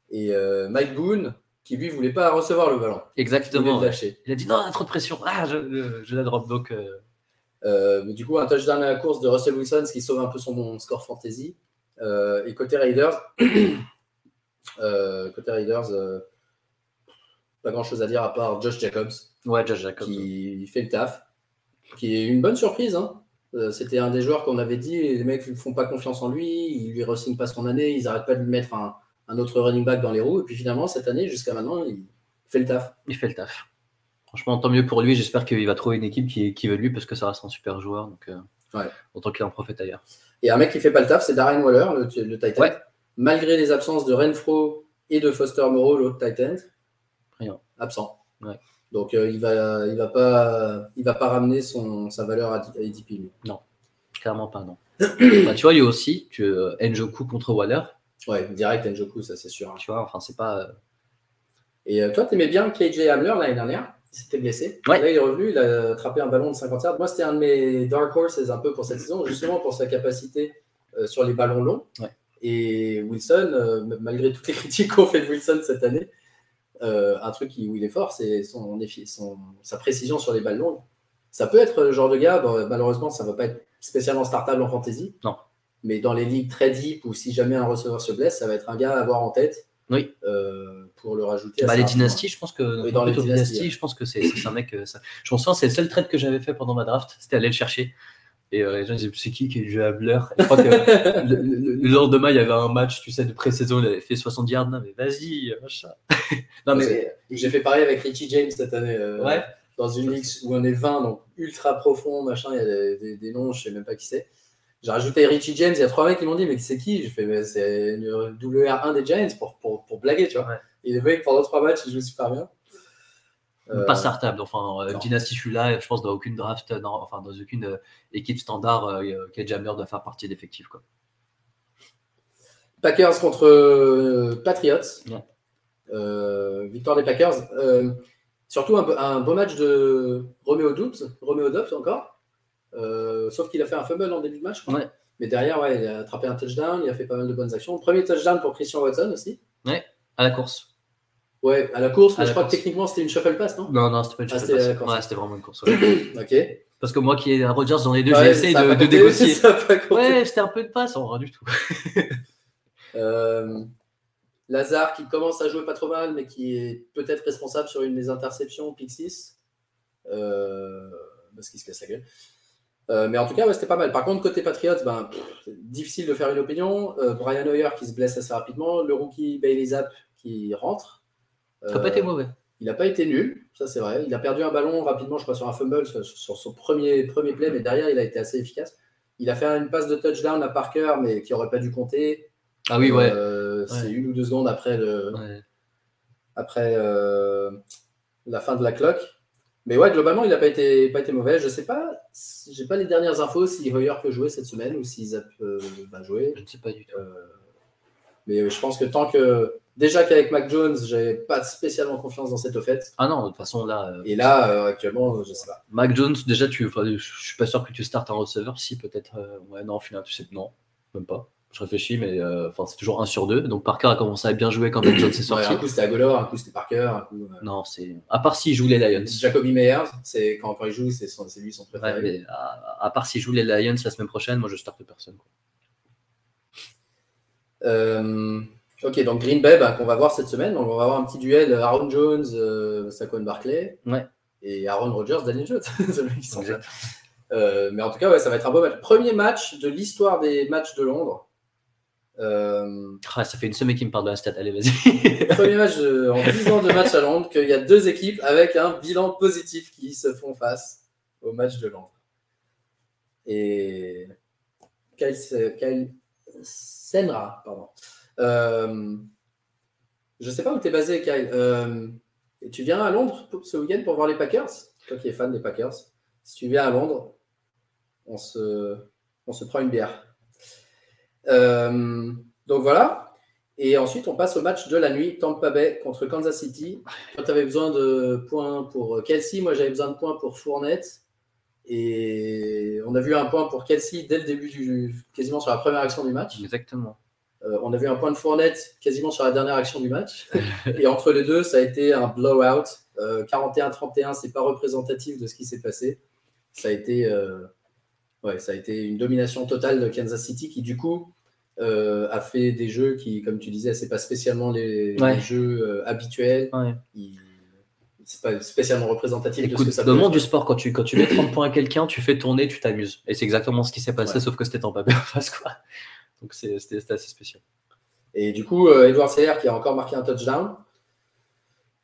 Speaker 1: et euh, Mike Boone, qui lui voulait pas recevoir le ballon. Il
Speaker 2: Exactement.
Speaker 1: le lâcher.
Speaker 2: Il a dit non, trop de pression. Ah, je, je- je la drop. Donc, euh,
Speaker 1: Euh, mais du coup, un touchdown à la course de Russell Wilson, ce qui sauve un peu son score fantasy. Euh, et côté Raiders, euh, côté Raiders, euh, pas grand chose à dire à part Josh Jacobs,
Speaker 2: ouais, Josh Jacobs.
Speaker 1: qui fait le taf, qui est une bonne surprise. hein. Euh, C'était un des joueurs qu'on avait dit, les mecs ne font pas confiance en lui, ils lui re-signent pas son année, ils n'arrêtent pas de lui mettre un, un autre running back dans les roues. Et puis finalement, cette année, jusqu'à maintenant, il fait le taf.
Speaker 2: Il fait le taf. Franchement, tant mieux pour lui. J'espère qu'il va trouver une équipe qui, qui veut lui parce que ça reste un super joueur. Donc, euh,
Speaker 1: Ouais.
Speaker 2: autant qu'il en profite ailleurs.
Speaker 1: Et un mec qui fait pas le taf, c'est Darren Waller, le, le Titan.
Speaker 2: Ouais.
Speaker 1: Malgré les absences de Renfro et de Foster Moreau, l'autre Titan,
Speaker 2: Rien.
Speaker 1: absent.
Speaker 2: Ouais.
Speaker 1: Donc euh, il va, il va pas, il va pas ramener son, sa valeur à, à ADP. lui.
Speaker 2: Clairement pas, non. bah, tu vois, lui aussi, tu, euh, Njoku contre Waller.
Speaker 1: Ouais, direct Njoku, ça c'est sûr. hein.
Speaker 2: Tu vois, enfin, c'est pas. euh,
Speaker 1: Et euh, toi, tu aimais bien KJ Hamler l'année dernière? Il s'était blessé.
Speaker 2: Ouais.
Speaker 1: Là, il est revenu, il a attrapé un ballon de 50 yards. Moi, c'était un de mes dark horses un peu pour cette saison, justement pour sa capacité sur les ballons longs.
Speaker 2: Ouais.
Speaker 1: Et Wilson, malgré toutes les critiques qu'on fait de Wilson cette année, euh, un truc où il est fort, c'est son, son- sa précision sur les balles longues. Ça peut être le genre de gars, malheureusement, ça ne va pas être spécialement startable en fantasy.
Speaker 2: Non.
Speaker 1: Mais dans les ligues très deep ou si jamais un receveur se blesse, ça va être un gars à avoir en tête
Speaker 2: Oui.
Speaker 1: euh, pour le rajouter.
Speaker 2: Bah,
Speaker 1: assez
Speaker 2: les dynasties, je pense que
Speaker 1: Oui, dans les dynasties,
Speaker 2: je pense que c'est un mec. euh, ça- Je me souviens, c'est le seul trade que j'avais fait pendant ma draft, c'était aller le chercher. Et euh, les gens disaient, c'est qui qui joue à Blur? Je crois que le, le- le lendemain, il y avait un match, tu sais, de pré-saison, il avait fait 70 yards. Non, mais vas-y, machin. non, mais
Speaker 1: J'ai- J'ai fait pareil avec Richie James cette année. euh,
Speaker 2: ouais,
Speaker 1: Dans une ligue où on est 20, donc ultra profond, machin, il y a des, des- des noms, je sais même pas qui c'est. J'ai rajouté Richie James, il y a trois mecs qui m'ont dit, mais c'est qui? Je fais, mais c'est une WR1 des Giants pour, pour, pour blaguer, tu vois.
Speaker 2: Ouais.
Speaker 1: Et le mec, pendant trois matchs, il joue super bien. Euh,
Speaker 2: pas startable. Enfin, euh,
Speaker 1: non.
Speaker 2: Dynasty, je suis là, je pense, dans aucune draft, euh, enfin, dans aucune équipe standard, Kate Jammer doit faire partie d'effectif. Quoi.
Speaker 1: Packers contre Patriots.
Speaker 2: Ouais.
Speaker 1: Euh, victoire des Packers. Euh, surtout un, un beau match de Romeo Doubs, Romeo Doubs encore. Euh, sauf qu'il a fait un fumble en début de match.
Speaker 2: Ouais.
Speaker 1: Mais derrière, ouais, il a attrapé un touchdown, il a fait pas mal de bonnes actions. Premier touchdown pour Christian Watson aussi.
Speaker 2: À la course.
Speaker 1: Ouais, à la course, mais je crois
Speaker 2: course.
Speaker 1: que techniquement c'était une shuffle pass, non?
Speaker 2: Non, non, c'était pas une
Speaker 1: Ah,
Speaker 2: passe.
Speaker 1: course.
Speaker 2: Ouais, c'était vraiment une course. ouais.
Speaker 1: Ok.
Speaker 2: Parce que moi qui ai un Rodgers dans les deux,
Speaker 1: Ouais,
Speaker 2: j'ai essayé de, de négocier. Ouais, c'était un peu de passe, en vrai, du tout.
Speaker 1: Euh, Lazare qui commence à jouer pas trop mal, mais qui est peut-être responsable sur une des interceptions, pick 6. Euh, parce qu'il se casse la gueule. Euh, mais en tout cas, ouais, c'était pas mal. Par contre, côté Patriots, ben, pff, difficile de faire une opinion. Euh, Brian Hoyer qui se blesse assez rapidement. Le rookie Bailey Zapp qui rentre.
Speaker 2: Ça n'a pas
Speaker 1: Euh,
Speaker 2: été mauvais.
Speaker 1: Il n'a pas été nul, ça c'est vrai. Il a perdu un ballon rapidement, je crois, sur un fumble, sur, sur son premier, premier play, mais derrière, il a été assez efficace. Il a fait une passe de touchdown à Parker, mais qui n'aurait pas dû compter.
Speaker 2: Ah oui, ouais.
Speaker 1: Euh, C'est une ou deux secondes après, le,
Speaker 2: Ouais.
Speaker 1: après euh, la fin de la cloque. Mais ouais, globalement, il n'a pas été, pas été mauvais. Je sais pas, j'ai pas les dernières infos si Hoyer peut jouer cette semaine ou si Zap euh, va jouer.
Speaker 2: Je ne sais pas du tout.
Speaker 1: Euh, mais je pense que tant que. Déjà qu'avec Mac Jones, j'avais pas spécialement confiance dans cette offette.
Speaker 2: Ah non, de toute façon, là. euh,
Speaker 1: Et là, euh, actuellement, je sais pas.
Speaker 2: Mac Jones, déjà, tu, enfin, je suis pas sûr que tu startes un receveur. Si, peut-être. euh, ouais, non, au final, tu sais, non, même pas. Je réfléchis, mais euh, c'est toujours un sur deux. Donc Parker a commencé à bien jouer quand Mac Jones est
Speaker 1: Ouais,
Speaker 2: sorti.
Speaker 1: un coup c'était Agolor, un coup c'était Parker, un coup.
Speaker 2: Non, c'est. À part s'il joue les Lions.
Speaker 1: Jacoby Meyers, c'est quand, quand il joue, c'est lui son
Speaker 2: Ouais,
Speaker 1: préféré.
Speaker 2: mais à, à part s'il joue les Lions la semaine prochaine, moi je starte personne. quoi.
Speaker 1: Euh, ok, donc Green Bay, bah, qu'on va voir cette semaine. Donc, on va avoir un petit duel euh, Aaron Jones, euh, Saquon.
Speaker 2: Ouais.
Speaker 1: Et Aaron Rodgers, Daniel Jones. Euh, mais en tout cas, ouais, ça va être un beau match. Premier match de l'histoire des matchs de Londres. Euh,
Speaker 2: Ah, ça fait une semaine qu'il me parle de la stat. Allez, vas-y.
Speaker 1: premier match de- en 10 ans de match à Londres, qu'il y a deux équipes avec un bilan positif qui se font face au match de Londres. Et Kyle, Kyle Senra, pardon. Euh, je sais pas où tu es basé, Kyle. Euh, tu viens à Londres ce week-end pour voir les Packers? Toi qui es fan des Packers. Si tu viens à Londres, on se, on se prend une bière. Euh, donc voilà. Et ensuite, on passe au match de la nuit, Tampa Bay contre Kansas City. Toi, tu avais besoin de points pour Kelsey. Moi, j'avais besoin de points pour Fournette. Et on a vu un point pour Kelsey dès le début, du, quasiment sur la première action du match.
Speaker 2: Exactement.
Speaker 1: Euh, on a vu un point de Fournette quasiment sur la dernière action du match. Et entre les deux, ça a été un blowout. Euh, 41-31, c'est pas représentatif de ce qui s'est passé. Ça a été, euh, ouais, ça a été une domination totale de Kansas City qui, du coup, euh, a fait des jeux qui, comme tu disais, c'est pas spécialement les,
Speaker 2: Ouais.
Speaker 1: les jeux habituels.
Speaker 2: Ouais.
Speaker 1: Il- C'est pas spécialement représentatif de ce que ça
Speaker 2: dans
Speaker 1: peut
Speaker 2: le monde du sport, quand tu, quand tu mets 30 points à quelqu'un, tu fais tourner, tu t'amuses. Et c'est exactement ce qui s'est passé,
Speaker 1: Ouais.
Speaker 2: sauf que c'était en papier en face, quoi. Donc c'était assez spécial.
Speaker 1: Et du coup, euh, Edward Seyer qui a encore marqué un touchdown.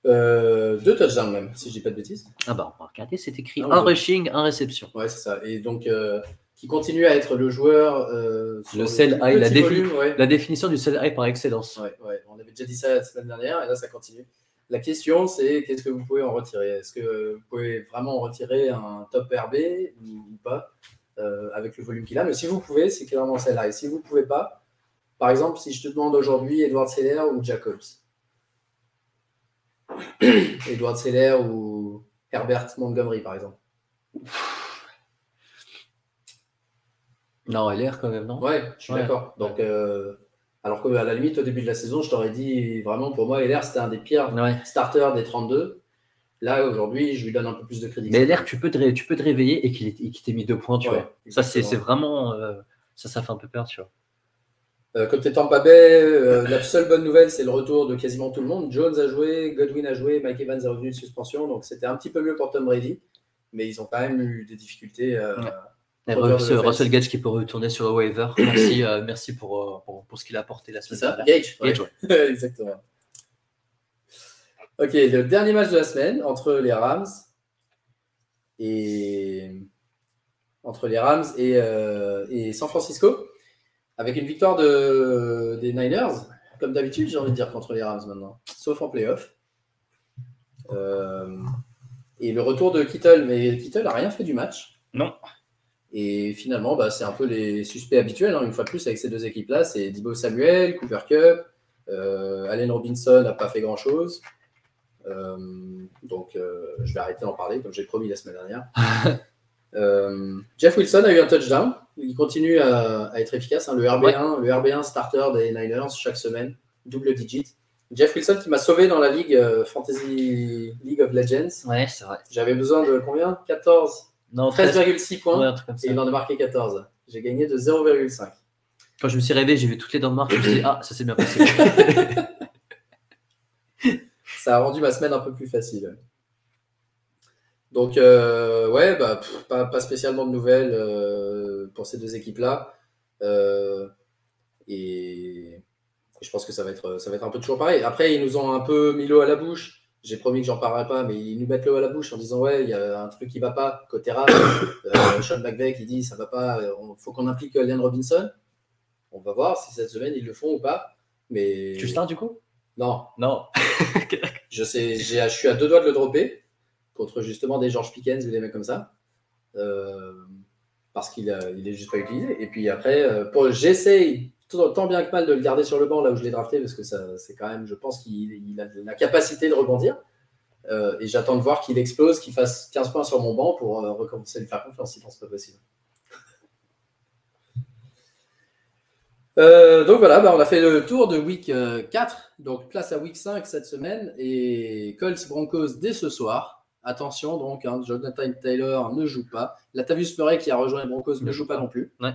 Speaker 1: Euh, deux touchdowns même, si je dis pas de bêtises.
Speaker 2: Ah bah, on va regarder, c'est écrit
Speaker 1: Ah,
Speaker 2: un
Speaker 1: ouais.
Speaker 2: rushing, un réception.
Speaker 1: Ouais, c'est ça. Et donc, euh, qui continue à être le joueur. euh, sur
Speaker 2: Le sell high, la défi-
Speaker 1: volume, ouais.
Speaker 2: La définition du sell high par excellence.
Speaker 1: Ouais, ouais. On avait déjà dit ça la semaine dernière et là, ça continue. La question, c'est qu'est-ce que vous pouvez en retirer? Est-ce que vous pouvez vraiment en retirer un top RB ou pas? Euh, avec le volume qu'il a Mais si vous pouvez, c'est clairement celle-là. Et si vous ne pouvez pas, par exemple, si je te demande aujourd'hui Edward Seller ou Jacobs Edward Seller ou Herbert Montgomery, par exemple
Speaker 2: Non, LR quand même, non?
Speaker 1: Ouais, je suis
Speaker 2: Ouais.
Speaker 1: d'accord. Donc, euh, alors qu'à la limite, au début de la saison, je t'aurais dit vraiment, pour moi, LR, c'était un des pires
Speaker 2: Ouais.
Speaker 1: starters des 32. Là, aujourd'hui, je lui donne un peu plus de crédit.
Speaker 2: Mais LR, tu peux te, tu peux te réveiller et qu'il qu'il t'ait mis deux points, tu
Speaker 1: Ouais,
Speaker 2: vois. Ça, c'est vraiment. euh, ça, ça fait un peu peur, tu vois.
Speaker 1: Euh, côté Tampa Bay, euh, la seule bonne nouvelle, c'est le retour de quasiment tout le monde. Jones a joué, Godwin a joué, Mike Evans est revenu de suspension, donc c'était un petit peu mieux pour Tom Brady, mais ils ont quand même eu des difficultés. euh,
Speaker 2: Ouais. Russell, Gage qui peut retourner sur le waiver. Merci, euh, merci pour, pour, pour ce qu'il a apporté la semaine dernière.
Speaker 1: Gage,
Speaker 2: Gage,
Speaker 1: ouais.
Speaker 2: ouais.
Speaker 1: Exactement. Ok, le dernier match de la semaine entre les Rams et entre les Rams et, euh, et San Francisco, avec une victoire de, des Niners, comme d'habitude, j'ai envie de dire contre les Rams maintenant, sauf en playoff. Euh, et le retour de Kittle, mais Kittle n'a rien fait du match.
Speaker 2: Non.
Speaker 1: Et finalement, bah, c'est un peu les suspects habituels, hein, une fois de plus, avec ces deux équipes-là. C'est Dibo Samuel, Cooper Cup, euh, Allen Robinson n'a pas fait grand-chose. Euh, donc, euh, je vais arrêter d'en parler, comme j'ai promis la semaine dernière. Euh, Jeff Wilson a eu un touchdown. Il continue à, à être efficace. hein. le, RB1, le RB1 starter des Niners chaque semaine, double digit. Jeff Wilson qui m'a sauvé dans la ligue euh, Fantasy League of Legends.
Speaker 2: Ouais, c'est vrai.
Speaker 1: J'avais besoin de combien? 14
Speaker 2: Non, 13,
Speaker 1: 13,6 points.
Speaker 2: ouais.
Speaker 1: Et il en a marqué 14. J'ai gagné de 0,5.
Speaker 2: Quand je me suis réveillé, j'ai vu toutes les dents de marque. Je me suis dit, ah, ça s'est bien passé.
Speaker 1: Ça a rendu ma semaine un peu plus facile. Donc, euh, ouais, bah, pas, spécialement de nouvelles euh, pour ces deux équipes-là. Euh, et je pense que ça va, être, ça va être un peu toujours pareil. Après, ils nous ont un peu mis l'eau à la bouche. J'ai promis que j'en parlerai pas, mais ils nous mettent l'eau à la bouche en disant Ouais, il y a un truc qui va pas. Côté Sean McVay qui dit Ça va pas, il faut qu'on implique Allen Robinson. On va voir si cette semaine ils le font ou pas. Mais
Speaker 2: startes du coup?
Speaker 1: Non,
Speaker 2: Non.
Speaker 1: je sais, j'ai- je suis à deux doigts de le dropper. contre justement des George Pickens ou des mecs comme ça. Euh, parce qu'il il est juste pas utilisé. Et puis après, euh, j'essaye tant bien que mal de le garder sur le banc là où je l'ai drafté parce que ça, c'est quand même, je pense qu'il il a la capacité de rebondir. Euh, et j'attends de voir qu'il explose, qu'il fasse 15 points sur mon banc pour euh, recommencer à lui faire confiance, sinon c'est pas possible. Euh, donc voilà, bah, on a fait le tour de week 4, donc place à week 5 cette semaine, et Colts Broncos dès ce soir. Attention donc, hein, Jonathan Taylor ne joue pas. Latavius Murray qui a rejoint les Broncos ne joue pas non plus.
Speaker 2: Ouais.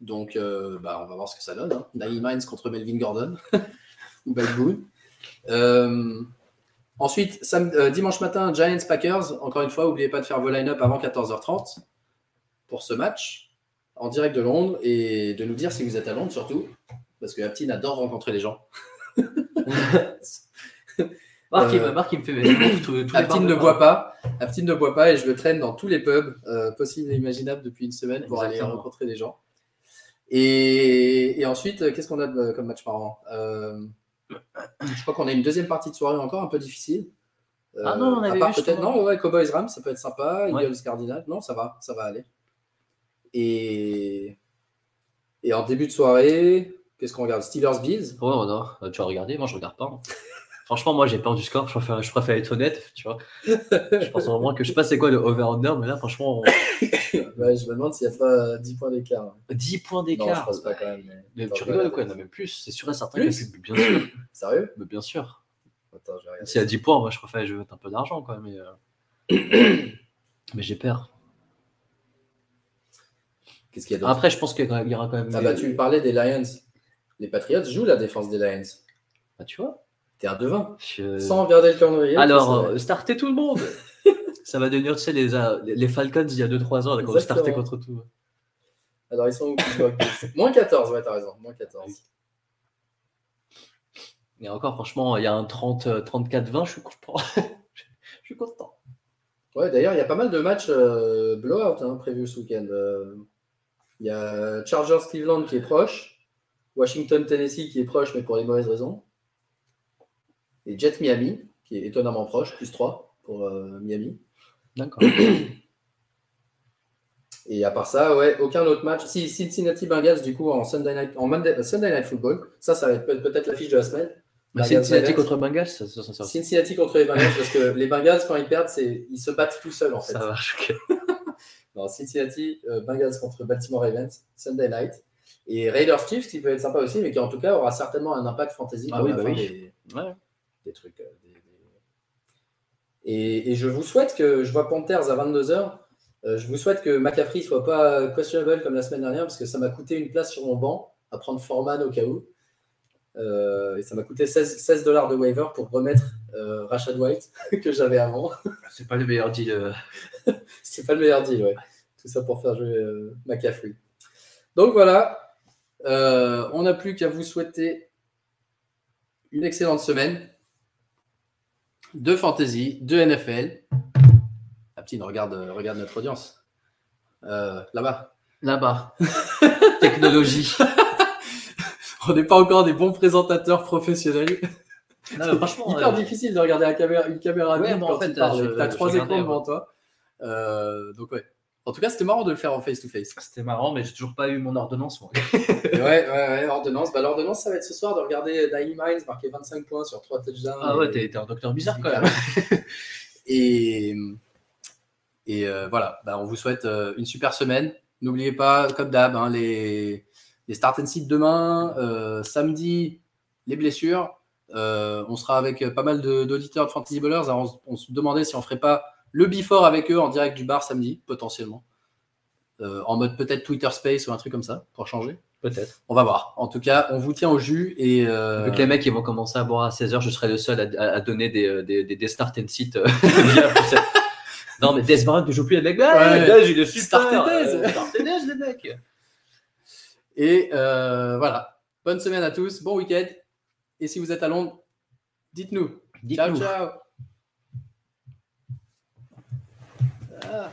Speaker 1: donc bah, on va voir ce que ça donne. Hein. Naïm Hines contre Melvin Gordon ou. Euh, ensuite, euh, dimanche matin, Giants Packers. Encore une fois, n'oubliez pas de faire vos line-up avant 14h30 pour ce match en direct de Londres et de nous dire si vous êtes à Londres surtout, parce que Aptine adore rencontrer les gens.
Speaker 2: Marc, il, Marc, il me fait
Speaker 1: Aptine ne boit pas. Aptine ne boit pas et je le traîne dans tous les pubs euh, possibles et imaginables depuis une semaine pour aller rencontrer les gens. Et, et ensuite, qu'est-ce qu'on a comme match par an je crois qu'on a une deuxième partie de soirée encore un peu difficile.
Speaker 2: ah non, on avait
Speaker 1: peut-être non, ouais, Cowboys Rams, ça peut être sympa. Eagles Cardinals, non, ça va, ça va aller. Et et en début de soirée, qu'est-ce qu'on regarde? Steelers Bills?
Speaker 2: Oh non, tu as regardé, moi je regarde pas. Hein. Franchement, moi j'ai peur du score, je préfère, je préfère être honnête, tu vois. je pense vraiment que je sais pas c'est quoi le over-under, mais là franchement.
Speaker 1: ouais, je me demande s'il n'y a pas 10 points d'écart.
Speaker 2: 10 points d'écart
Speaker 1: Non, je pense pas quand même.
Speaker 2: Mais, tu rigoles quoi? Non, mais plus, c'est sûr et certain que bien sûr.
Speaker 1: Sérieux?
Speaker 2: Mais bien sûr.
Speaker 1: Attends, je
Speaker 2: S'il y a 10 points, moi je préfère je vais mettre un peu d'argent quand même. Mais, euh... mais j'ai peur.
Speaker 1: Qu'est-ce qu'il y a
Speaker 2: Après, je pense qu'il y aura quand même.
Speaker 1: Ah bah, tu parlais des Lions. Les Patriots jouent la défense des Lions.
Speaker 2: Ah, tu vois
Speaker 1: T'es à 2-20. Sans regarder le calendrier.
Speaker 2: Alors, euh, startez tout le monde Ça va devenir, tu sais, les, euh, les Falcons il y a 2-3 ans, quand on startait contre tout.
Speaker 1: Alors, ils sont où? Moins 14, ouais, t'as raison. Moins 14.
Speaker 2: Et encore, franchement, il y a un 30, 34-20, je suis content. je suis content.
Speaker 1: Ouais, d'ailleurs, il y a pas mal de matchs euh, blowout hein, prévus ce week-end. Il y a Chargers Cleveland qui est proche, Washington Tennessee qui est proche, mais pour les mauvaises raisons. Et Jets Miami, qui est étonnamment proche, plus 3 pour euh, Miami.
Speaker 2: D'accord.
Speaker 1: Et à part ça, ouais, aucun autre match. Si Cincinnati Bengals, du coup, en Sunday Night, en Monday, Sunday Night Football, ça, ça va être peut-être l'affiche de la semaine.
Speaker 2: Cincinnati contre Bengals ça, ça, ça,
Speaker 1: Cincinnati contre les Bengals, parce que les Bengals, quand ils perdent, ils se battent tout seuls, en fait.
Speaker 2: Ça choquer.
Speaker 1: Non, Cincinnati euh, Bengals contre Baltimore Ravens, Sunday Night. Et Raiders Chiefs, qui peut être sympa aussi, mais qui en tout cas aura certainement un impact fantasy.
Speaker 2: Ah oui, bah oui. Ouais
Speaker 1: des trucs. Euh, et, je vous souhaite que je vois Panthers à 22h. Euh, je vous souhaite que McCaffrey soit pas questionable comme la semaine dernière parce que ça m'a coûté une place sur mon banc à prendre Foreman au cas où. Euh, et ça m'a coûté 16, dollars de waiver pour remettre Rashad White que j'avais avant.
Speaker 2: C'est pas le meilleur deal.
Speaker 1: C'est pas le meilleur deal, ouais. Tout ça pour faire jouer McCaffrey. Donc voilà, on n'a plus qu'à vous souhaiter une excellente semaine de fantasy, de NFL. La petite, regarde, regarde notre audience. Euh, là-bas.
Speaker 2: Là-bas. Technologie.
Speaker 1: On n'est pas encore des bons présentateurs professionnels.
Speaker 2: Non, franchement,
Speaker 1: hyper euh, difficile de regarder la caméra, une caméra ouais, quand en fait, tu as trois écrans devant toi. Euh, donc ouais. En tout cas, c'était marrant de le faire en face-to-face.
Speaker 2: C'était marrant, mais j'ai toujours pas eu mon ordonnance. Moi.
Speaker 1: ouais, ouais, ouais, ordonnance. Bah, l'ordonnance, ça va être ce soir de regarder Naïm Hines marquer 25 points sur 3 touchdowns.
Speaker 2: Ah ouais, t'es un docteur bizarre quand même.
Speaker 1: et et euh, voilà, bah, on vous souhaite euh, une super semaine. N'oubliez pas, comme d'hab, hein, les, les start and sit demain, euh, samedi, les blessures. on sera avec pas mal d'auditeurs de, de Fantasy Ballers. on, on se demandait si on ferait pas le before avec eux en direct du bar samedi, potentiellement. Euh, en mode peut-être Twitter Space ou un truc comme ça, pour changer.
Speaker 2: Peut-être.
Speaker 1: On va voir. En tout cas, on vous tient au jus. Et euh...
Speaker 2: Vu que les mecs ils vont commencer à boire à 16h, je serai le seul à, donner des, euh, des, des, start and sit. Euh, non, mais Des Baron ne joue plus les mecs. Ouais, j'ai le
Speaker 1: start and
Speaker 2: les mecs.
Speaker 1: Et voilà. Bonne semaine à tous. Bon week-end. Et si vous êtes à Londres, dites-nous.
Speaker 2: Dites ciao,
Speaker 1: ciao. Ah.